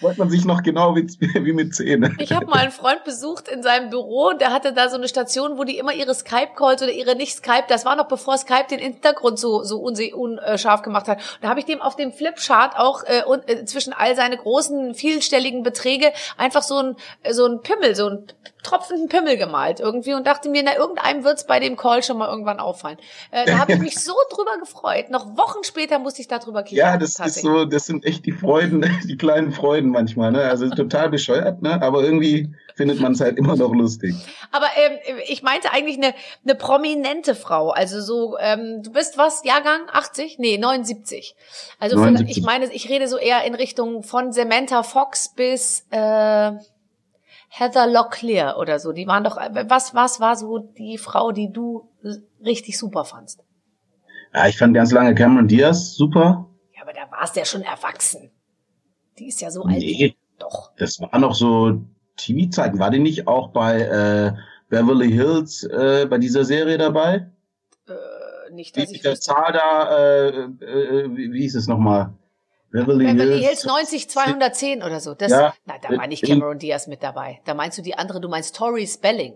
freut man sich noch genau wie, wie mit Zähne. Ich habe mal einen Freund besucht in seinem Büro der hatte da so eine Station, wo die immer ihre Skype-Calls oder ihre nicht Skype, das war noch bevor Skype den Hintergrund so so unscharf gemacht hat. Da habe ich dem auf dem Flipchart auch äh, und, äh, zwischen all seine großen vielstelligen Beträge einfach so ein äh, so ein Pimmel, so ein tropfenden Pimmel gemalt irgendwie und dachte mir, na irgendeinem wird's bei dem Call schon mal irgendwann auffallen. Äh, da habe ich mich so drüber gefreut. Noch Wochen später musste ich darüber kichern. Ja, das ist so, das sind echt die Freuden, die kleinen Freuden manchmal, ne? Also total bescheuert, ne? Aber irgendwie findet man es halt immer noch lustig. Aber ähm, ich meinte eigentlich eine, eine prominente Frau. Also so, ähm, du bist was, Jahrgang 80? Nee, 79. Also für- 79. ich meine, ich rede so eher in Richtung von Samantha Fox bis äh, Heather Locklear oder so. Die waren doch, was, was war so die Frau, die du richtig super fandst? Ja, ich fand ganz lange Cameron Diaz super. Ja, aber da warst du ja schon erwachsen. Die ist ja so alt. Nee, Doch. das war noch so TV-Zeiten. War die nicht auch bei äh, Beverly Hills äh, bei dieser Serie dabei? Äh, nicht, Wie dass ich mit der. Zahl da, äh, äh, wie, wie hieß es nochmal? Beverly, Beverly Hills 90 210 oder so. Das, Ja. na, da war nicht Cameron Diaz mit dabei. Da meinst du die andere, du meinst Tori Spelling.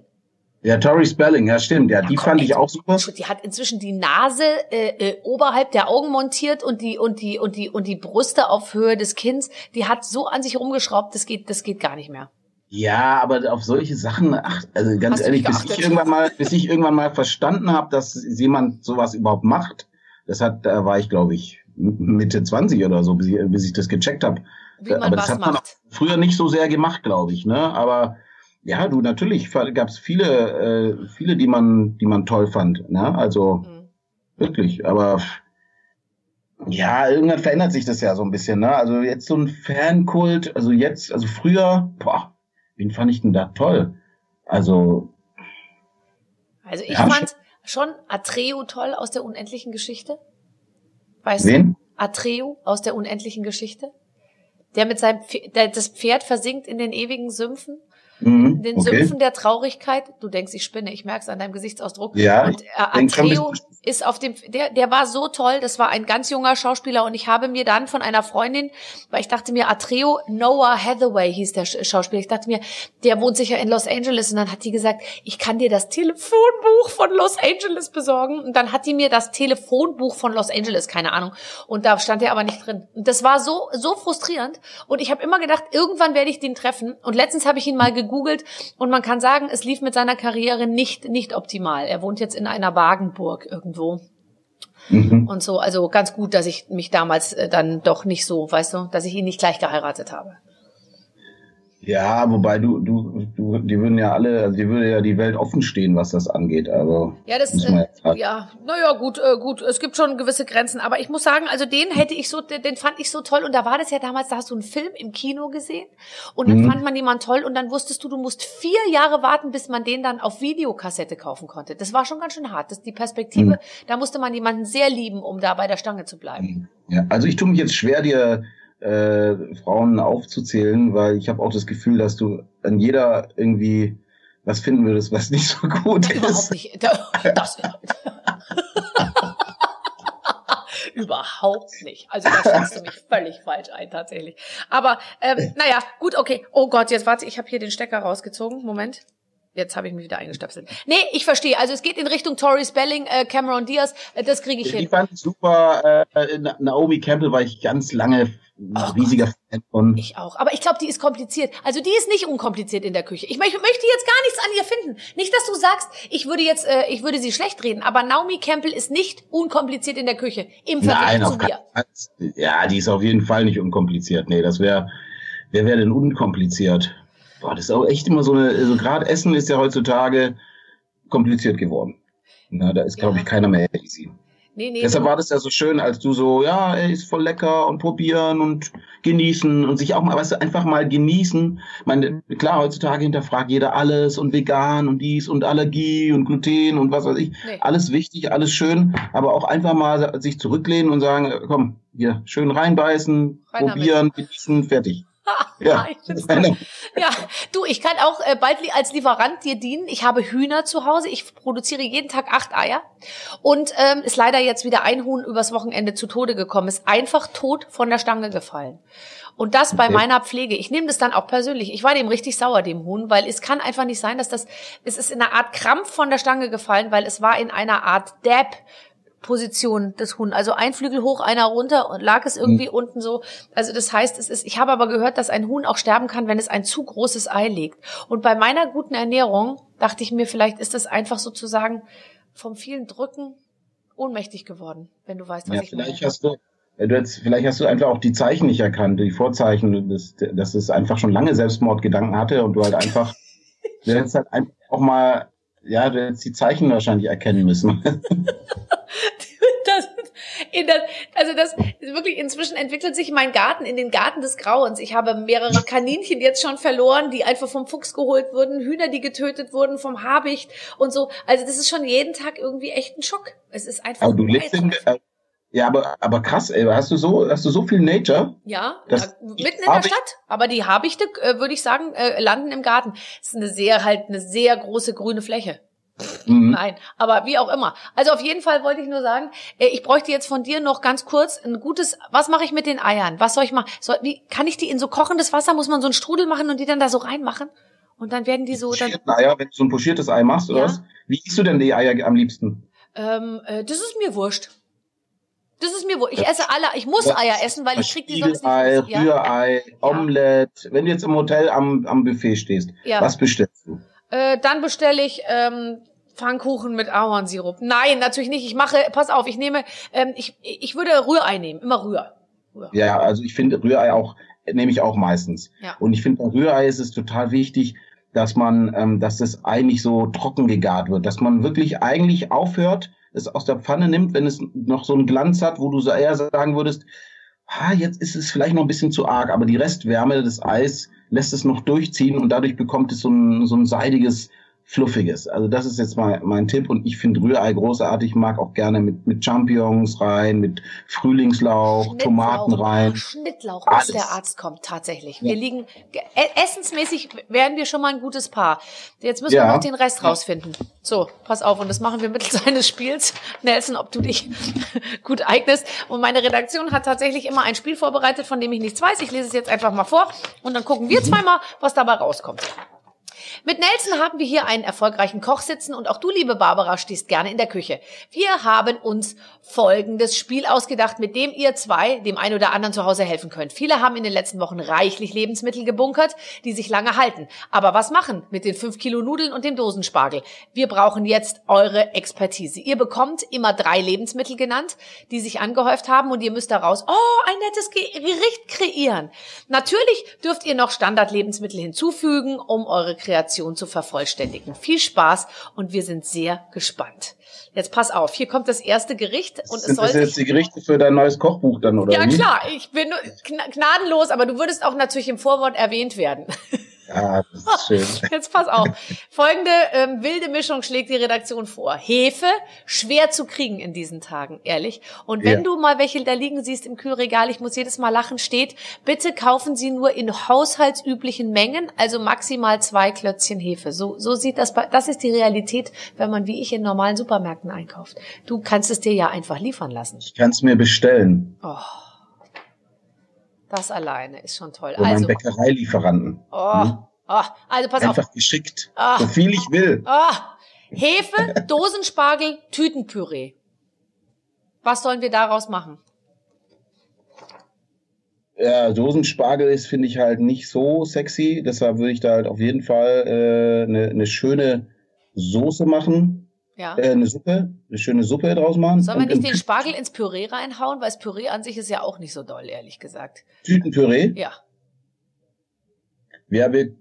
Ja, Tori Spelling, ja stimmt. Ja, die komm, fand ey, ich auch super. Die hat inzwischen die Nase äh, äh, oberhalb der Augen montiert und die und die und die und die Brüste auf Höhe des Kinns. Die hat so an sich rumgeschraubt, das geht das geht gar nicht mehr. Ja, aber auf solche Sachen, ach, also ganz Hast ehrlich, bis ich irgendwann mal, bis ich irgendwann mal verstanden habe, dass jemand sowas überhaupt macht, das hat, da war ich, glaube ich, Mitte 20 oder so, bis ich, bis ich das gecheckt habe. Wie man aber das was hat man macht. früher nicht so sehr gemacht, glaube ich, ne? Aber ja, du natürlich gab es viele, äh, viele, die man, die man toll fand, ne? Also Mhm. Wirklich, aber ja, irgendwann verändert sich das ja so ein bisschen, ne? Also jetzt so ein Fankult, also jetzt, also früher, boah, wen fand ich denn da toll? Also, Also ich Ja, fand schon Atreo toll aus der unendlichen Geschichte. Weißt wen? du? Atreo aus der unendlichen Geschichte. Der mit seinem Pferd, der, das Pferd versinkt in den ewigen Sümpfen, Mhm, den okay. Sümpfen der Traurigkeit. Du denkst, ich spinne, ich merk's an deinem Gesichtsausdruck. Ja, Und äh, Atreo, ist auf dem, der, der war so toll, das war ein ganz junger Schauspieler und ich habe mir dann von einer Freundin, weil ich dachte mir, Atreo Noah Hathaway hieß der Schauspieler, ich dachte mir, der wohnt sicher in Los Angeles und dann hat die gesagt, ich kann dir das Telefonbuch von Los Angeles besorgen und dann hat die mir das Telefonbuch von Los Angeles, keine Ahnung, und da stand er aber nicht drin. Und das war so, so frustrierend und ich habe immer gedacht, irgendwann werde ich den treffen und letztens habe ich ihn mal gegoogelt und man kann sagen, es lief mit seiner Karriere nicht, nicht optimal. Er wohnt jetzt in einer Wagenburg irgendwo. Mhm. Und so, also ganz gut, dass ich mich damals äh, dann doch nicht so, weißt du, dass ich ihn nicht gleich geheiratet habe. Ja, wobei du, du, du, die würden ja alle, also die würde ja die Welt offen stehen, was das angeht. Also ja, das, äh, ja, naja, gut, äh, gut. Es gibt schon gewisse Grenzen, aber ich muss sagen, also den hätte ich so, den, den fand ich so toll. Und da war das ja damals, da hast du einen Film im Kino gesehen und dann mhm. fand man jemand toll und dann wusstest du, du musst vier Jahre warten, bis man den dann auf Videokassette kaufen konnte. Das war schon ganz schön hart. Das die Perspektive, mhm. da musste man jemanden sehr lieben, um da bei der Stange zu bleiben. Ja, also ich tue mich jetzt schwer, dir äh, Frauen aufzuzählen, weil ich habe auch das Gefühl, dass du an jeder irgendwie was finden würdest, was nicht so gut ist. Überhaupt nicht. Das, Überhaupt nicht. Also da schätzt du mich völlig falsch ein, tatsächlich. Aber ähm, naja, gut, okay. Oh Gott, jetzt warte, ich habe hier den Stecker rausgezogen. Moment. Jetzt habe ich mich wieder eingestöpselt. Nee, ich verstehe. Also es geht in Richtung Tori Spelling, äh, Cameron Diaz. Äh, das kriege ich die hin. Die fand ich super. Äh, Naomi Campbell war ich ganz lange oh riesiger Gott. Fan von. Ich auch. Aber ich glaube, die ist kompliziert. Also die ist nicht unkompliziert in der Küche. Ich möchte, möchte jetzt gar nichts an ihr finden. Nicht, dass du sagst, ich würde jetzt, äh, ich würde sie schlecht reden. Aber Naomi Campbell ist nicht unkompliziert in der Küche. Im Vergleich Nein, zu mir. Ja, die ist auf jeden Fall nicht unkompliziert. Nee, das wäre, wer wäre denn unkompliziert? Boah, das ist auch echt immer so eine, also gerade Essen ist ja heutzutage kompliziert geworden. Na, da ist, glaube ja. ich, keiner mehr easy. Nee, nee, Deshalb war das ja so schön, als du so, ja, ey, ist voll lecker und probieren und genießen und sich auch mal, weißt du, einfach mal genießen. Ich meine, klar, heutzutage hinterfragt jeder alles und vegan und dies und Allergie und Gluten und was weiß ich. Nee. Alles wichtig, alles schön, aber auch einfach mal sich zurücklehnen und sagen, komm, hier, schön reinbeißen, Rein probieren, damit. genießen, fertig. Ja, ja, du, ich kann auch äh, bald als Lieferant dir dienen. Ich habe Hühner zu Hause. Ich produziere jeden Tag acht Eier. Und ähm, ist leider jetzt wieder ein Huhn übers Wochenende zu Tode gekommen. Ist einfach tot von der Stange gefallen. Und das bei okay. meiner Pflege. Ich nehme das dann auch persönlich. Ich war dem richtig sauer, dem Huhn, weil es kann einfach nicht sein, dass das, es ist in einer Art Krampf von der Stange gefallen, weil es war in einer Art Dab Position des Huhn. Also ein Flügel hoch, einer runter und lag es irgendwie mhm. unten so. Also das heißt, es ist, ich habe aber gehört, dass ein Huhn auch sterben kann, wenn es ein zu großes Ei legt. Und bei meiner guten Ernährung dachte ich mir, vielleicht ist das einfach sozusagen vom vielen Drücken ohnmächtig geworden, wenn du weißt, was ja, ich vielleicht meine. Hast du Du hast, vielleicht hast du einfach auch die Zeichen nicht erkannt, die Vorzeichen, dass, dass es einfach schon lange Selbstmordgedanken hatte und du halt einfach, du hättest halt einfach auch mal, ja, du hättest die Zeichen wahrscheinlich erkennen müssen. in das, also das wirklich inzwischen entwickelt sich mein Garten in den Garten des Grauens. Ich habe mehrere Kaninchen jetzt schon verloren, die einfach vom Fuchs geholt wurden, Hühner, die getötet wurden vom Habicht und so. Also das ist schon jeden Tag irgendwie echt ein Schock. Es ist einfach. Aber du lebst in, äh, ja, aber, aber krass, ey, hast du so, hast du so viel Nature? Ja, das, mitten in der Stadt. Aber die Habichte, äh, würde ich sagen, äh, landen im Garten. Das ist eine sehr, halt, eine sehr große grüne Fläche. Mhm. Nein, aber wie auch immer. Also auf jeden Fall wollte ich nur sagen, äh, ich bräuchte jetzt von dir noch ganz kurz ein gutes, was mache ich mit den Eiern? Was soll ich machen? Soll, wie, kann ich die in so kochendes Wasser, muss man so einen Strudel machen und die dann da so reinmachen? Und dann werden die so dann. Eier, wenn du so ein pochiertes Ei machst, oder ja. was? Wie isst du denn die Eier am liebsten? Ähm, äh, das ist mir wurscht. Das ist mir wurscht. Ich esse alle, ich muss Eier essen, weil ich krieg die sonst nicht. Ja? Rührei, Omelette. Wenn du jetzt im Hotel am, am Buffet stehst, ja. was bestellst du? Äh, dann bestelle ich ähm, Pfannkuchen mit Ahornsirup. Nein, natürlich nicht. Ich mache, pass auf, ich nehme, ähm, ich, ich würde Rührei nehmen, immer Rühr. Rühr. Ja, also ich finde Rührei auch, nehme ich auch meistens. Ja. Und ich finde bei Rührei ist es total wichtig, dass man, ähm, dass das Ei nicht so trocken gegart wird, dass man wirklich eigentlich aufhört, es aus der Pfanne nimmt, wenn es noch so einen Glanz hat, wo du eher sagen würdest, ah, jetzt ist es vielleicht noch ein bisschen zu arg, aber die Restwärme des Eis lässt es noch durchziehen und dadurch bekommt es so ein, so ein seidiges, Fluffiges. Also das ist jetzt mal mein Tipp und ich finde Rührei großartig, Ich mag auch gerne mit, mit Champignons rein, mit Frühlingslauch, Tomaten rein. Schnittlauch, bis der Arzt kommt, tatsächlich. Ja. Wir liegen, e, essensmäßig werden wir schon mal ein gutes Paar. Jetzt müssen ja. wir noch den Rest rausfinden. So, pass auf, und das machen wir mittels eines Spiels. Nelson, ob du dich gut eignest. Und meine Redaktion hat tatsächlich immer ein Spiel vorbereitet, von dem ich nichts weiß. Ich lese es jetzt einfach mal vor und dann gucken wir mhm. zweimal, was dabei rauskommt. Mit Nelson haben wir hier einen erfolgreichen Koch sitzen und auch du, liebe Barbara, stehst gerne in der Küche. Wir haben uns folgendes Spiel ausgedacht, mit dem ihr zwei dem einen oder anderen zu Hause helfen könnt. Viele haben in den letzten Wochen reichlich Lebensmittel gebunkert, die sich lange halten. Aber was machen mit den fünf Kilo Nudeln und dem Dosenspargel? Wir brauchen jetzt eure Expertise. Ihr bekommt immer drei Lebensmittel genannt, die sich angehäuft haben und ihr müsst daraus, oh, ein nettes Gericht kreieren. Natürlich dürft ihr noch Standardlebensmittel hinzufügen, um eure Kreation Kombination zu vervollständigen. Viel Spaß und wir sind sehr gespannt. Jetzt pass auf, hier kommt das erste Gericht und Sind es soll das jetzt die Gerichte für dein neues Kochbuch dann oder? Ja wie? klar, ich bin gnadenlos, aber du würdest auch natürlich im Vorwort erwähnt werden. Ja, das ist schön. Jetzt pass auf. Folgende ähm, wilde Mischung schlägt die Redaktion vor. Hefe, schwer zu kriegen in diesen Tagen, ehrlich. Und wenn ja. du mal welche da liegen siehst im Kühlregal, ich muss jedes Mal lachen, steht, bitte kaufen Sie nur in haushaltsüblichen Mengen, also maximal zwei Klötzchen Hefe. So, so sieht das, bei, das ist die Realität, wenn man wie ich in normalen Supermärkten einkauft. Du kannst es dir ja einfach liefern lassen. Ich kann es mir bestellen. Oh. Das alleine ist schon toll. Oder also, Bäckereilieferanten. Oh, hm? oh, also pass Einfach auf. geschickt. Oh, so viel ich will. Oh, Hefe, Dosenspargel, Tütenpüree. Was sollen wir daraus machen? Ja, Dosenspargel ist, finde ich, halt nicht so sexy. Deshalb würde ich da halt auf jeden Fall eine äh, ne, ne schöne Soße machen. Ja. Äh, eine Suppe, eine schöne Suppe draus machen. Sollen wir nicht den Spargel ins Püree reinhauen? Weil das Püree an sich ist ja auch nicht so doll, ehrlich gesagt. Tütenpüree? Ja. Ja, wir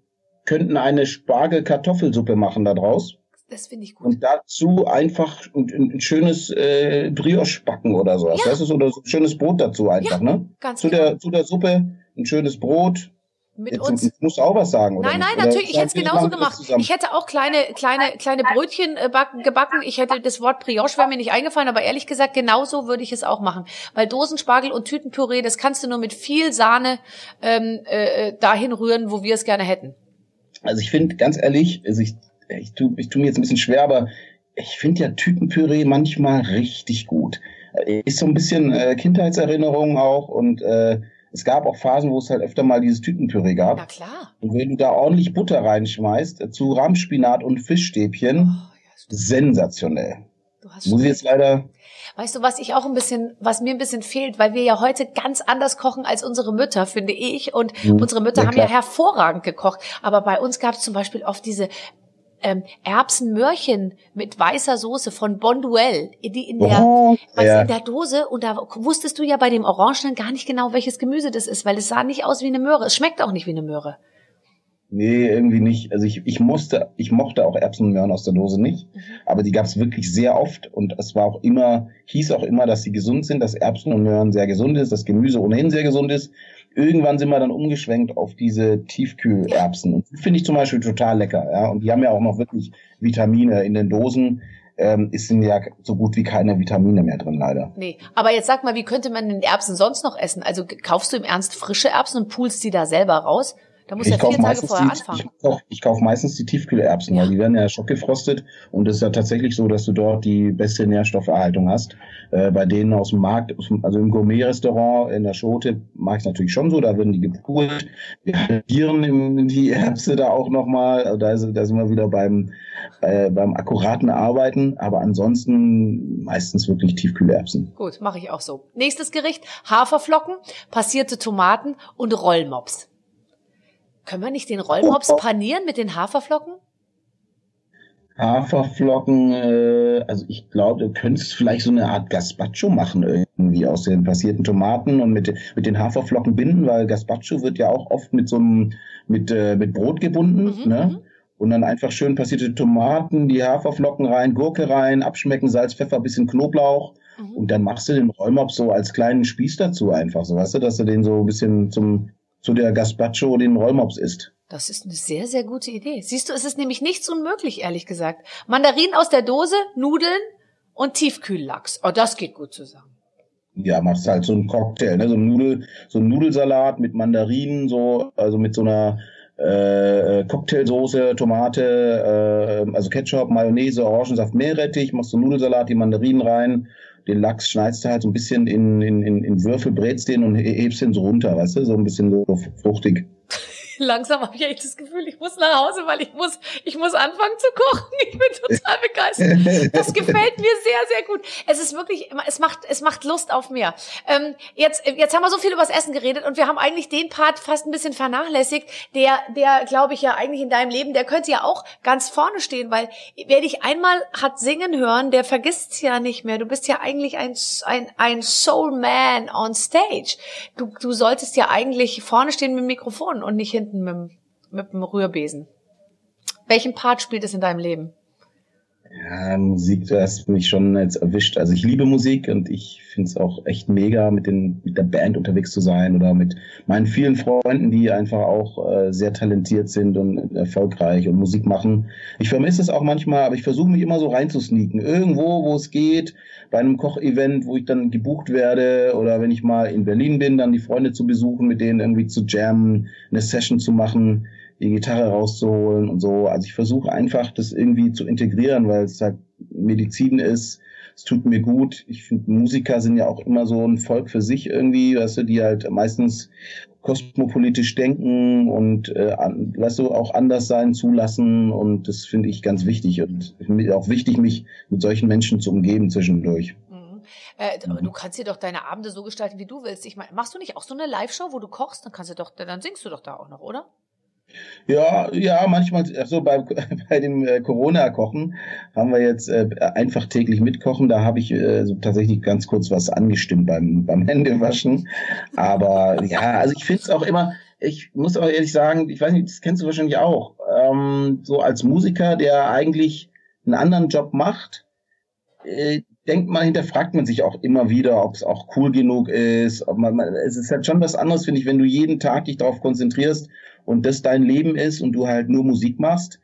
könnten eine Spargel-Kartoffelsuppe machen da draus. Das finde ich gut. Und dazu einfach ein, ein schönes äh, Brioche backen oder sowas. Ja. Weißt du, oder so ein schönes Brot dazu einfach, ja, ne? Ganz zu genau. der Zu der Suppe ein schönes Brot, mit Jetzt, uns. Musst du auch was sagen, oder? Nein, nein, oder natürlich. Ich hätte es genauso gemacht. Ich hätte auch kleine, kleine, kleine Brötchen äh, gebacken. Ich hätte das Wort Brioche wäre mir nicht eingefallen, aber ehrlich gesagt, genauso würde ich es auch machen. Weil Dosenspargel und Tütenpüree, das kannst du nur mit viel Sahne ähm, äh, dahin rühren, wo wir es gerne hätten. Also ich finde, ganz ehrlich, also ich, ich tue ich tu mir jetzt ein bisschen schwer, aber ich finde ja Tütenpüree manchmal richtig gut. Ist so ein bisschen äh, Kindheitserinnerung auch und äh, es gab auch Phasen, wo es halt öfter mal dieses Tütenpüree gab. Na klar. Und wenn du da ordentlich Butter reinschmeißt, äh, zu Rahmspinat und Fischstäbchen, oh, ja, sensationell. Du hast Muss ich jetzt leider. Weißt du, was ich auch ein bisschen, was mir ein bisschen fehlt, weil wir ja heute ganz anders kochen als unsere Mütter, finde ich. Und mhm. unsere Mütter ja, haben ja hervorragend gekocht. Aber bei uns gab es zum Beispiel oft diese ähm, Erbsenmörchen mit weißer Soße von Bonduelle, die in der, oh, was ja. in der Dose und da wusstest du ja bei dem Orangenen gar nicht genau, welches Gemüse das ist, weil es sah nicht aus wie eine Möhre. Es schmeckt auch nicht wie eine Möhre. Nee, irgendwie nicht. Also ich, ich musste, ich mochte auch Erbsen und Möhren aus der Dose nicht, mhm. aber die gab es wirklich sehr oft und es war auch immer, hieß auch immer, dass sie gesund sind, dass Erbsen und Möhren sehr gesund ist, dass Gemüse ohnehin sehr gesund ist irgendwann sind wir dann umgeschwenkt auf diese Tiefkühlerbsen. Und die finde ich zum Beispiel total lecker. Ja? Und die haben ja auch noch wirklich Vitamine in den Dosen. Ähm, ist sind ja so gut wie keine Vitamine mehr drin, leider. Nee, aber jetzt sag mal, wie könnte man den Erbsen sonst noch essen? Also kaufst du im Ernst frische Erbsen und pulst die da selber raus? Da muss ich ja vier Tage vorher die, anfangen. Ich kaufe kauf meistens die Tiefkühlerbsen, ja. weil die werden ja schockgefrostet und es ist ja tatsächlich so, dass du dort die beste Nährstofferhaltung hast. Äh, bei denen aus dem Markt, also im Gourmet-Restaurant in der Schote mag ich natürlich schon so, da werden die gepult. Wir halbieren die Erbse da auch nochmal, also da, da sind wir wieder beim, äh, beim akkuraten Arbeiten, aber ansonsten meistens wirklich Tiefkühlerbsen. Gut, mache ich auch so. Nächstes Gericht, Haferflocken, passierte Tomaten und Rollmops. Können wir nicht den Rollmops oh, oh. panieren mit den Haferflocken? Haferflocken, äh, also ich glaube, du könntest vielleicht so eine Art Gazpacho machen irgendwie aus den passierten Tomaten und mit, mit den Haferflocken binden, weil Gazpacho wird ja auch oft mit so einem, mit, äh, mit Brot gebunden, mhm, ne? Mhm. Und dann einfach schön passierte Tomaten, die Haferflocken rein, Gurke rein, abschmecken, Salz, Pfeffer, bisschen Knoblauch. Mhm. Und dann machst du den Rollmops so als kleinen Spieß dazu einfach, so weißt du, dass du den so ein bisschen zum zu der Gazpacho den Rollmops isst. Das ist eine sehr, sehr gute Idee. Siehst du, es ist nämlich nichts unmöglich, ehrlich gesagt. Mandarinen aus der Dose, Nudeln und Tiefkühllachs. Oh, das geht gut zusammen. Ja, machst halt so einen Cocktail, ne? so ein Nudel, so ein Nudelsalat mit Mandarinen, so, also mit so einer äh, Cocktailsoße, Tomate, äh, also Ketchup, Mayonnaise, Orangensaft, Meerrettich, machst du Nudelsalat, die Mandarinen rein, den Lachs schneidest du halt so ein bisschen in, in, in, Würfel, brätst den und hebst den so runter, weißt du, so ein bisschen so fruchtig. langsam habe ich echt das Gefühl, ich muss nach Hause, weil ich muss, ich muss anfangen zu kochen. Ich bin total begeistert. Das gefällt mir sehr, sehr gut. Es ist wirklich, es macht, es macht Lust auf mehr. Ähm, jetzt, jetzt haben wir so viel übers Essen geredet und wir haben eigentlich den Part fast ein bisschen vernachlässigt, der, der, glaube ich, ja eigentlich in deinem Leben, der könnte ja auch ganz vorne stehen, weil wer dich einmal hat singen hören, der vergisst es ja nicht mehr. Du bist ja eigentlich ein, ein, ein Soul Man on Stage. Du, du solltest ja eigentlich vorne stehen mit dem Mikrofon und nicht hinten hinten mit, mit dem Rührbesen. Welchen Part spielt es in deinem Leben? Ja, Musik, du hast mich schon jetzt erwischt. Also ich liebe Musik und ich finde es auch echt mega, mit, den, mit der Band unterwegs zu sein oder mit meinen vielen Freunden, die einfach auch äh, sehr talentiert sind und erfolgreich und Musik machen. Ich vermisse es auch manchmal, aber ich versuche mich immer so reinzusneaken. Irgendwo, wo es geht, bei einem Kochevent, wo ich dann gebucht werde oder wenn ich mal in Berlin bin, dann die Freunde zu besuchen, mit denen irgendwie zu jammen, eine Session zu machen die Gitarre rauszuholen und so. Also ich versuche einfach, das irgendwie zu integrieren, weil es halt Medizin ist. Es tut mir gut. Ich finde, Musiker sind ja auch immer so ein Volk für sich irgendwie, weißt du, die halt meistens kosmopolitisch denken und äh, weißt du, auch anders sein zulassen und das finde ich ganz wichtig und auch wichtig, mich mit solchen Menschen zu umgeben zwischendurch. Mhm. Äh, du kannst dir doch deine Abende so gestalten, wie du willst. Ich meine, machst du nicht auch so eine Live-Show, wo du kochst? Dann kannst du doch, dann singst du doch da auch noch, oder? Ja, ja, manchmal, so bei, bei dem äh, Corona-Kochen haben wir jetzt äh, einfach täglich mitkochen. Da habe ich äh, so tatsächlich ganz kurz was angestimmt beim, beim Händewaschen. Aber ja, also ich finde es auch immer, ich muss auch ehrlich sagen, ich weiß nicht, das kennst du wahrscheinlich auch, ähm, so als Musiker, der eigentlich einen anderen Job macht, äh, denkt man, hinterfragt man sich auch immer wieder, ob es auch cool genug ist. Ob man, es ist halt schon was anderes, finde ich, wenn du jeden Tag dich darauf konzentrierst und das dein Leben ist und du halt nur Musik machst.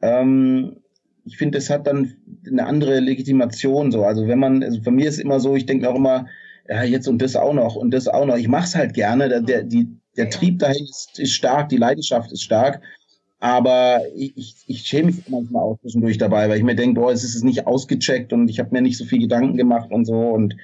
Ähm, ich finde, das hat dann eine andere Legitimation so. Also wenn man, also bei mir ist immer so, ich denke auch immer, ja, jetzt und das auch noch und das auch noch. Ich mach's halt gerne. Der, der, die, der Trieb dahin ist, ist stark, die Leidenschaft ist stark. Aber ich, ich, ich schäme mich manchmal auch zwischendurch dabei, weil ich mir denke, boah, es ist nicht ausgecheckt und ich habe mir nicht so viel Gedanken gemacht und so. Und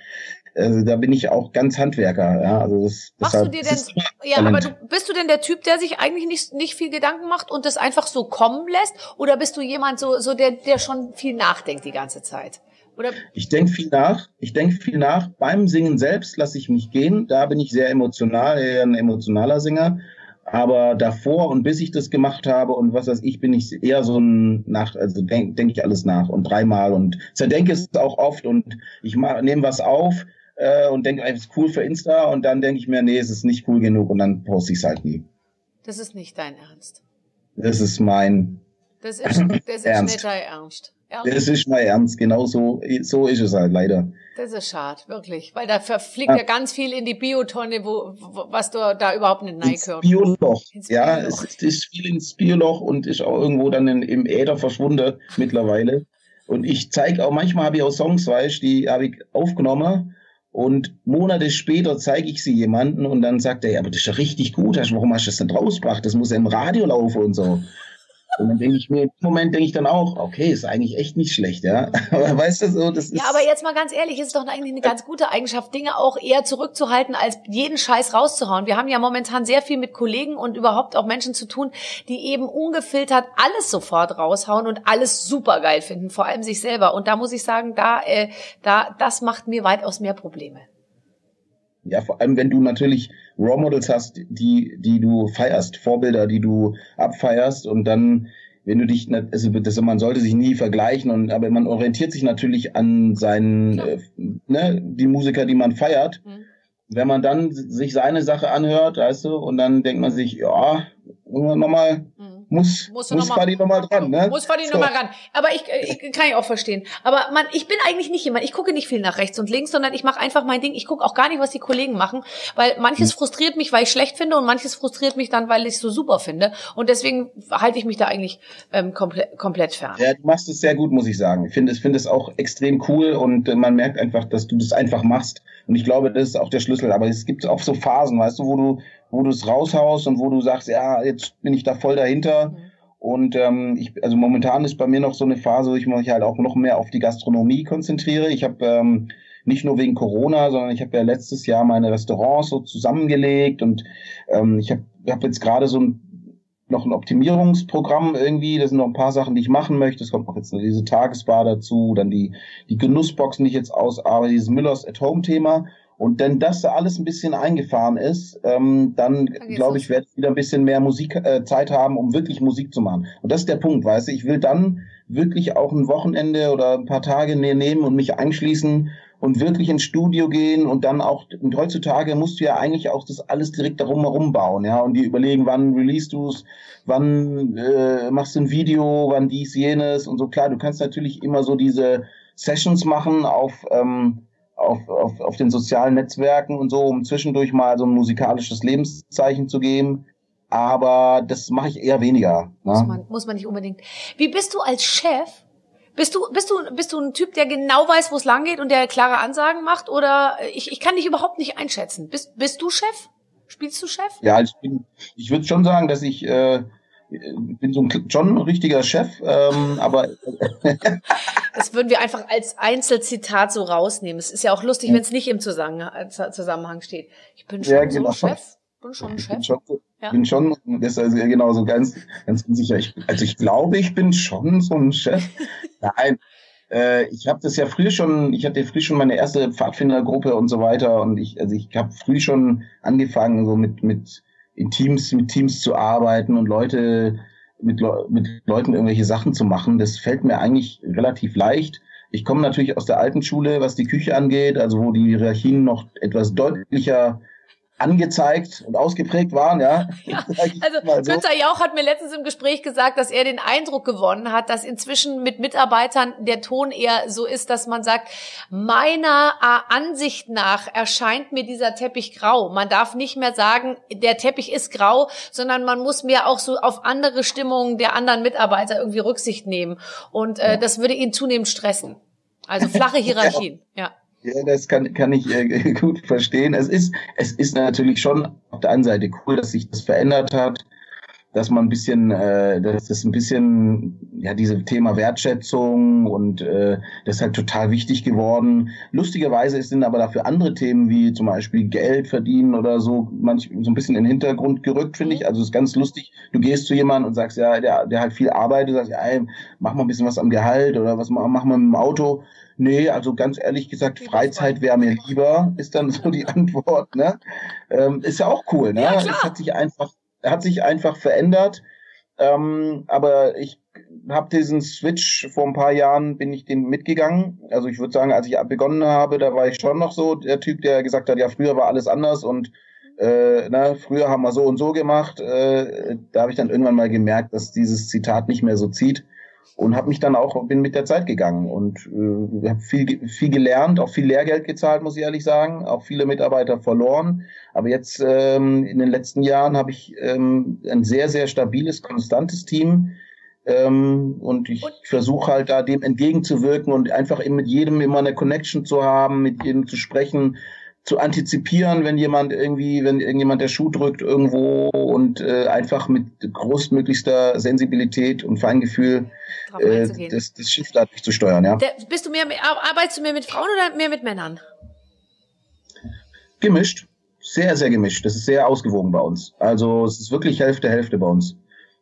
also da bin ich auch ganz Handwerker. Ja, also das, Machst deshalb, du dir denn, ja, aber du, bist du denn der Typ, der sich eigentlich nicht, nicht viel Gedanken macht und das einfach so kommen lässt? Oder bist du jemand so, so der, der schon viel nachdenkt die ganze Zeit? Oder? Ich denke viel nach. Ich denke viel nach. Beim Singen selbst lasse ich mich gehen. Da bin ich sehr emotional, eher ein emotionaler Singer. Aber davor und bis ich das gemacht habe und was weiß ich, bin ich eher so ein nach, also denke denk ich alles nach und dreimal und zerdenke es auch oft und ich nehme was auf, äh, und denke, es ist cool für Insta und dann denke ich mir, nee, es ist nicht cool genug und dann poste ich es halt nie. Das ist nicht dein Ernst. Das ist mein Das ist, das ist Ernst. nicht dein Ernst. Ernst. Das ist mein Ernst, genau so, so ist es halt leider. Das ist schade, wirklich, weil da verfliegt ja. ja ganz viel in die Biotonne, wo, wo was du da überhaupt nicht neigehört. Bioloch, ja, es ist, ist, viel ins Bioloch und ist auch irgendwo dann in, im Äther verschwunden mittlerweile. Und ich zeige auch, manchmal habe ich auch Songs, weißt die habe ich aufgenommen und Monate später zeige ich sie jemanden und dann sagt er, ja, aber das ist ja richtig gut, warum hast du das denn rausgebracht? Das muss ja im Radio laufen und so. Und dann denke ich mir, im Moment denke ich dann auch, okay, ist eigentlich echt nicht schlecht, ja. Aber weißt du so, das ist. Ja, aber jetzt mal ganz ehrlich, ist doch eigentlich eine ganz gute Eigenschaft, Dinge auch eher zurückzuhalten, als jeden Scheiß rauszuhauen. Wir haben ja momentan sehr viel mit Kollegen und überhaupt auch Menschen zu tun, die eben ungefiltert alles sofort raushauen und alles super geil finden, vor allem sich selber. Und da muss ich sagen, da, äh, da, das macht mir weitaus mehr Probleme. Ja, vor allem, wenn du natürlich Raw Models hast, die, die du feierst, Vorbilder, die du abfeierst und dann, wenn du dich, also das, man sollte sich nie vergleichen und, aber man orientiert sich natürlich an seinen, äh, ne, die Musiker, die man feiert. Mhm. Wenn man dann sich seine Sache anhört, weißt du, und dann denkt man sich, ja, nochmal, mhm. Muss, muss, muss Fadi nochmal dran, ne? Muss Fadi so. nochmal ran. Aber ich, ich kann ich auch verstehen. Aber man, ich bin eigentlich nicht jemand, ich gucke nicht viel nach rechts und links, sondern ich mache einfach mein Ding. Ich gucke auch gar nicht, was die Kollegen machen, weil manches hm. frustriert mich, weil ich schlecht finde und manches frustriert mich dann, weil ich es so super finde. Und deswegen halte ich mich da eigentlich ähm, komplett, komplett fern. Ja, du machst es sehr gut, muss ich sagen. Ich finde es, finde es auch extrem cool und äh, man merkt einfach, dass du das einfach machst. Und ich glaube, das ist auch der Schlüssel. Aber es gibt auch so Phasen, weißt du, wo du, wo du es raushaust und wo du sagst, ja, jetzt bin ich da voll dahinter. Mhm. Und ähm, ich, also momentan ist bei mir noch so eine Phase, wo ich mich halt auch noch mehr auf die Gastronomie konzentriere. Ich habe ähm, nicht nur wegen Corona, sondern ich habe ja letztes Jahr meine Restaurants so zusammengelegt und ähm, ich habe hab jetzt gerade so ein noch ein Optimierungsprogramm irgendwie. Das sind noch ein paar Sachen, die ich machen möchte. Es kommt noch jetzt diese Tagesbar dazu, dann die, die Genussboxen, die ich jetzt ausarbeite, dieses Müllers at Home Thema. Und wenn das alles ein bisschen eingefahren ist, ähm, dann glaube ich, werde ich wieder ein bisschen mehr Musik äh, Zeit haben, um wirklich Musik zu machen. Und das ist der Punkt, weißt du, ich will dann wirklich auch ein Wochenende oder ein paar Tage ne-, nehmen und mich einschließen und wirklich ins Studio gehen und dann auch, und heutzutage musst du ja eigentlich auch das alles direkt darum herum bauen, ja, und die überlegen, wann release du es, wann äh, machst du ein Video, wann dies, jenes und so. Klar, du kannst natürlich immer so diese Sessions machen auf, ähm, auf, auf, auf den sozialen Netzwerken und so, um zwischendurch mal so ein musikalisches Lebenszeichen zu geben. Aber das mache ich eher weniger. Ne? Muss, man, muss man nicht unbedingt. Wie bist du als Chef bist du, bist du, bist du ein Typ, der genau weiß, wo es lang geht und der klare Ansagen macht? Oder ich, ich kann dich überhaupt nicht einschätzen. Bist, bist du Chef? Spielst du Chef? Ja, ich bin, ich würde schon sagen, dass ich äh, bin so ein schon ein richtiger Chef, ähm, aber das würden wir einfach als Einzelzitat so rausnehmen. Es ist ja auch lustig, wenn es nicht im Zusammenhang steht. Ich bin schon ja, genau. so ein Chef. Bin schon ein Chef. Bin schon, ja. bin schon das ist also genau so ganz, ganz unsicher. Ich, also ich glaube, ich bin schon so ein Chef. Nein, äh, ich habe das ja früher schon, ich hatte früh schon meine erste Pfadfindergruppe und so weiter und ich, also ich habe früh schon angefangen, so mit, mit in Teams, mit Teams zu arbeiten und Leute, mit, mit Leuten irgendwelche Sachen zu machen. Das fällt mir eigentlich relativ leicht. Ich komme natürlich aus der alten Schule, was die Küche angeht, also wo die Hierarchien noch etwas deutlicher angezeigt und ausgeprägt waren, ja. ja also so. Günther Jauch hat mir letztens im Gespräch gesagt, dass er den Eindruck gewonnen hat, dass inzwischen mit Mitarbeitern der Ton eher so ist, dass man sagt, meiner äh, Ansicht nach erscheint mir dieser Teppich grau. Man darf nicht mehr sagen, der Teppich ist grau, sondern man muss mehr auch so auf andere Stimmungen der anderen Mitarbeiter irgendwie Rücksicht nehmen. Und äh, ja. das würde ihn zunehmend stressen. Also flache Hierarchien, ja. Ja. Das kann, kann ich äh, gut verstehen. Es ist, es ist natürlich schon auf der einen Seite cool, dass sich das verändert hat, dass man ein bisschen, äh, das ist ein bisschen, ja, diese Thema Wertschätzung und äh, das ist halt total wichtig geworden. Lustigerweise sind aber dafür andere Themen wie zum Beispiel Geld verdienen oder so manch, so ein bisschen in den Hintergrund gerückt, finde ich. Also es ist ganz lustig. Du gehst zu jemandem und sagst, ja, der, der halt viel arbeitet, sagst, ja, ey, mach mal ein bisschen was am Gehalt oder was mach mal mit dem Auto. Nee, also ganz ehrlich gesagt, Freizeit wäre mir lieber, ist dann so die Antwort. Ne? Ähm, ist ja auch cool, ne? Ja, es hat sich einfach, hat sich einfach verändert. Ähm, aber ich habe diesen Switch vor ein paar Jahren bin ich den mitgegangen. Also ich würde sagen, als ich begonnen habe, da war ich schon noch so der Typ, der gesagt hat, ja früher war alles anders und äh, na, früher haben wir so und so gemacht. Äh, da habe ich dann irgendwann mal gemerkt, dass dieses Zitat nicht mehr so zieht und habe mich dann auch bin mit der Zeit gegangen und äh, habe viel viel gelernt, auch viel Lehrgeld gezahlt, muss ich ehrlich sagen, auch viele Mitarbeiter verloren. Aber jetzt ähm, in den letzten Jahren habe ich ähm, ein sehr sehr stabiles, konstantes Team. Ähm, und ich versuche halt da dem entgegenzuwirken und einfach mit jedem immer eine Connection zu haben, mit jedem zu sprechen, zu antizipieren, wenn jemand irgendwie, wenn irgendjemand der Schuh drückt irgendwo und äh, einfach mit großmöglichster Sensibilität und Feingefühl äh, das, das Schiff da durchzusteuern, ja. Der, bist du mehr, arbeitest du mehr mit Frauen oder mehr mit Männern? Gemischt. Sehr, sehr gemischt. Das ist sehr ausgewogen bei uns. Also es ist wirklich Hälfte, Hälfte bei uns.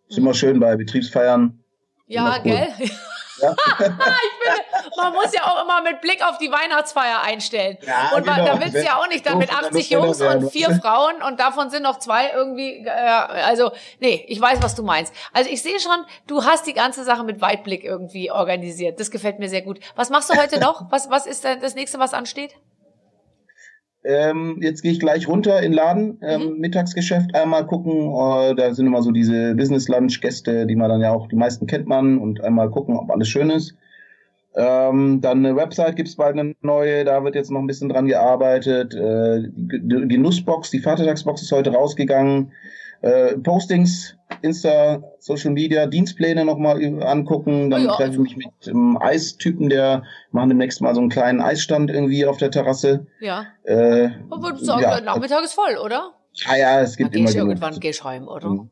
Ist mhm. immer schön bei Betriebsfeiern. Ja, cool. gell? Ja. finde, man muss ja auch immer mit Blick auf die Weihnachtsfeier einstellen. Ja, und genau. da willst du ja auch nicht dann mit 80 Jungs und vier Frauen und davon sind noch zwei irgendwie, äh, also, nee, ich weiß, was du meinst. Also ich sehe schon, du hast die ganze Sache mit Weitblick irgendwie organisiert. Das gefällt mir sehr gut. Was machst du heute noch? Was, was ist denn das nächste, was ansteht? Ähm, jetzt gehe ich gleich runter in den Laden, ähm, mhm. Mittagsgeschäft einmal gucken. Äh, da sind immer so diese Business Lunch Gäste, die man dann ja auch, die meisten kennt man und einmal gucken, ob alles schön ist. Ähm, dann eine Website gibt's bald eine neue, da wird jetzt noch ein bisschen dran gearbeitet. Äh, die, die Nussbox, die Vatertagsbox ist heute rausgegangen. Äh, Postings, Insta, Social Media, Dienstpläne nochmal angucken. Dann oh ja. treffe ich mich mit einem Eistypen, der machen demnächst mal so einen kleinen Eisstand irgendwie auf der Terrasse. Ja. Äh, Aber du sagen, ja. Nachmittag ist voll, oder? Ja, ja, es gibt Dann immer. Ich irgendwann gehst heim, oder? Mhm.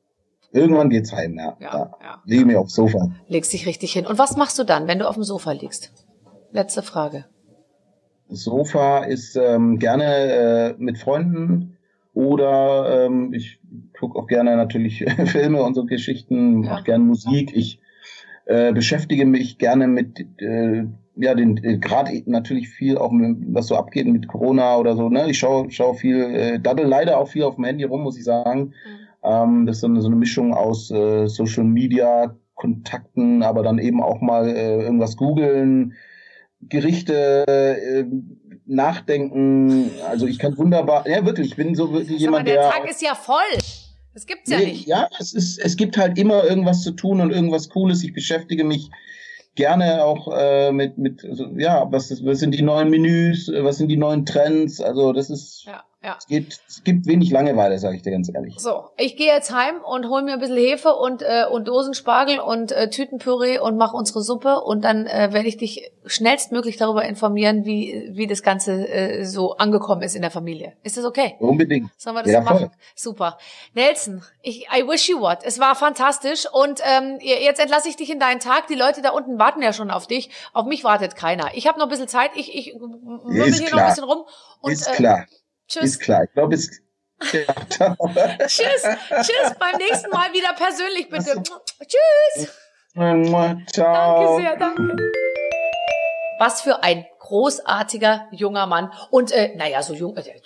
Irgendwann geht's heim, ja. ja, ja. ja. Mir aufs Sofa. Legst dich richtig hin. Und was machst du dann, wenn du auf dem Sofa liegst? Letzte Frage. Das Sofa ist ähm, gerne äh, mit Freunden oder ähm, ich gucke auch gerne natürlich Filme und so Geschichten, ja. mache gerne Musik. Ich äh, beschäftige mich gerne mit äh, ja den äh, gerade natürlich viel auch mit, was so abgeht mit Corona oder so. Ne, ich schaue schau viel, äh, daddel leider auch viel auf dem Handy rum, muss ich sagen. Mhm ähm, das ist dann so eine Mischung aus äh, Social Media Kontakten, aber dann eben auch mal äh, irgendwas googeln, Gerichte äh, nachdenken. Also ich kann wunderbar, ja wirklich, ich bin so wirklich jemand, der. Der Tag ist ja voll. Das gibt's ja nee, nicht. Ja, es ist, es gibt halt immer irgendwas zu tun und irgendwas Cooles. Ich beschäftige mich gerne auch äh, mit, mit, also, ja, was, ist, was sind die neuen Menüs, was sind die neuen Trends? Also das ist. Ja ja. Es, geht, es gibt wenig Langeweile, sage ich dir ganz ehrlich. So, ich gehe jetzt heim und hol mir ein bisschen Hefe und, äh, und Dosenspargel und äh, Tütenpüree und mache unsere Suppe und dann äh, werde ich dich schnellstmöglich darüber informieren, wie, wie das Ganze äh, so angekommen ist in der Familie. Ist das okay? Unbedingt. Sollen wir das ja, so machen? Voll. Super. Nelson, ich, I wish you what. Es war fantastisch und ähm, jetzt entlasse ich dich in deinen Tag. Die Leute da unten warten ja schon auf dich. Auf mich wartet keiner. Ich habe noch ein bisschen Zeit. Ich, ich wirbel hier klar. noch ein bisschen rum. Und, ist klar. Äh, Tschüss. Ist klar. Ich glaube, es. Tschüss. Tschüss. Beim nächsten Mal wieder persönlich, bitte. Tschüss. Ciao. Danke sehr, danke. Was für ein großartiger junger Mann. Und äh, naja, so jung, äh,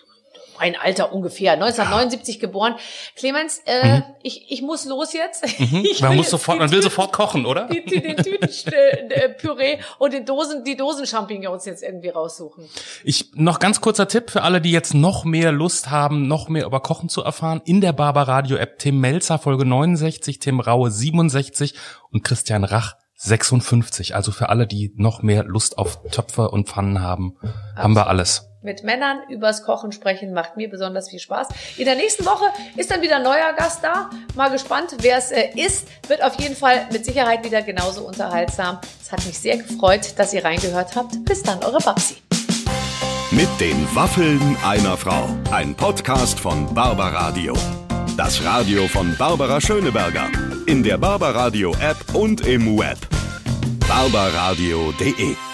mein Alter ungefähr, 1979 geboren. Clemens, äh, mhm. ich, ich muss los jetzt. Mhm. man muss sofort, man will sofort kochen, oder? Die, die, den Tütenpüree und den Dosen, die Dosen-Champignons jetzt irgendwie raussuchen. Ich, noch ganz kurzer Tipp für alle, die jetzt noch mehr Lust haben, noch mehr über Kochen zu erfahren. In der Barbaradio App Tim Melzer Folge 69, Tim Raue 67 und Christian Rach 56. Also für alle, die noch mehr Lust auf Töpfe und Pfannen haben, Absolut. haben wir alles mit Männern übers Kochen sprechen macht mir besonders viel Spaß. In der nächsten Woche ist dann wieder ein neuer Gast da. Mal gespannt, wer es äh, ist. Wird auf jeden Fall mit Sicherheit wieder genauso unterhaltsam. Es hat mich sehr gefreut, dass ihr reingehört habt. Bis dann, eure Babsi. Mit den Waffeln einer Frau. Ein Podcast von Barbaradio. Das Radio von Barbara Schöneberger. In der Barbaradio App und im Web. barbaradio.de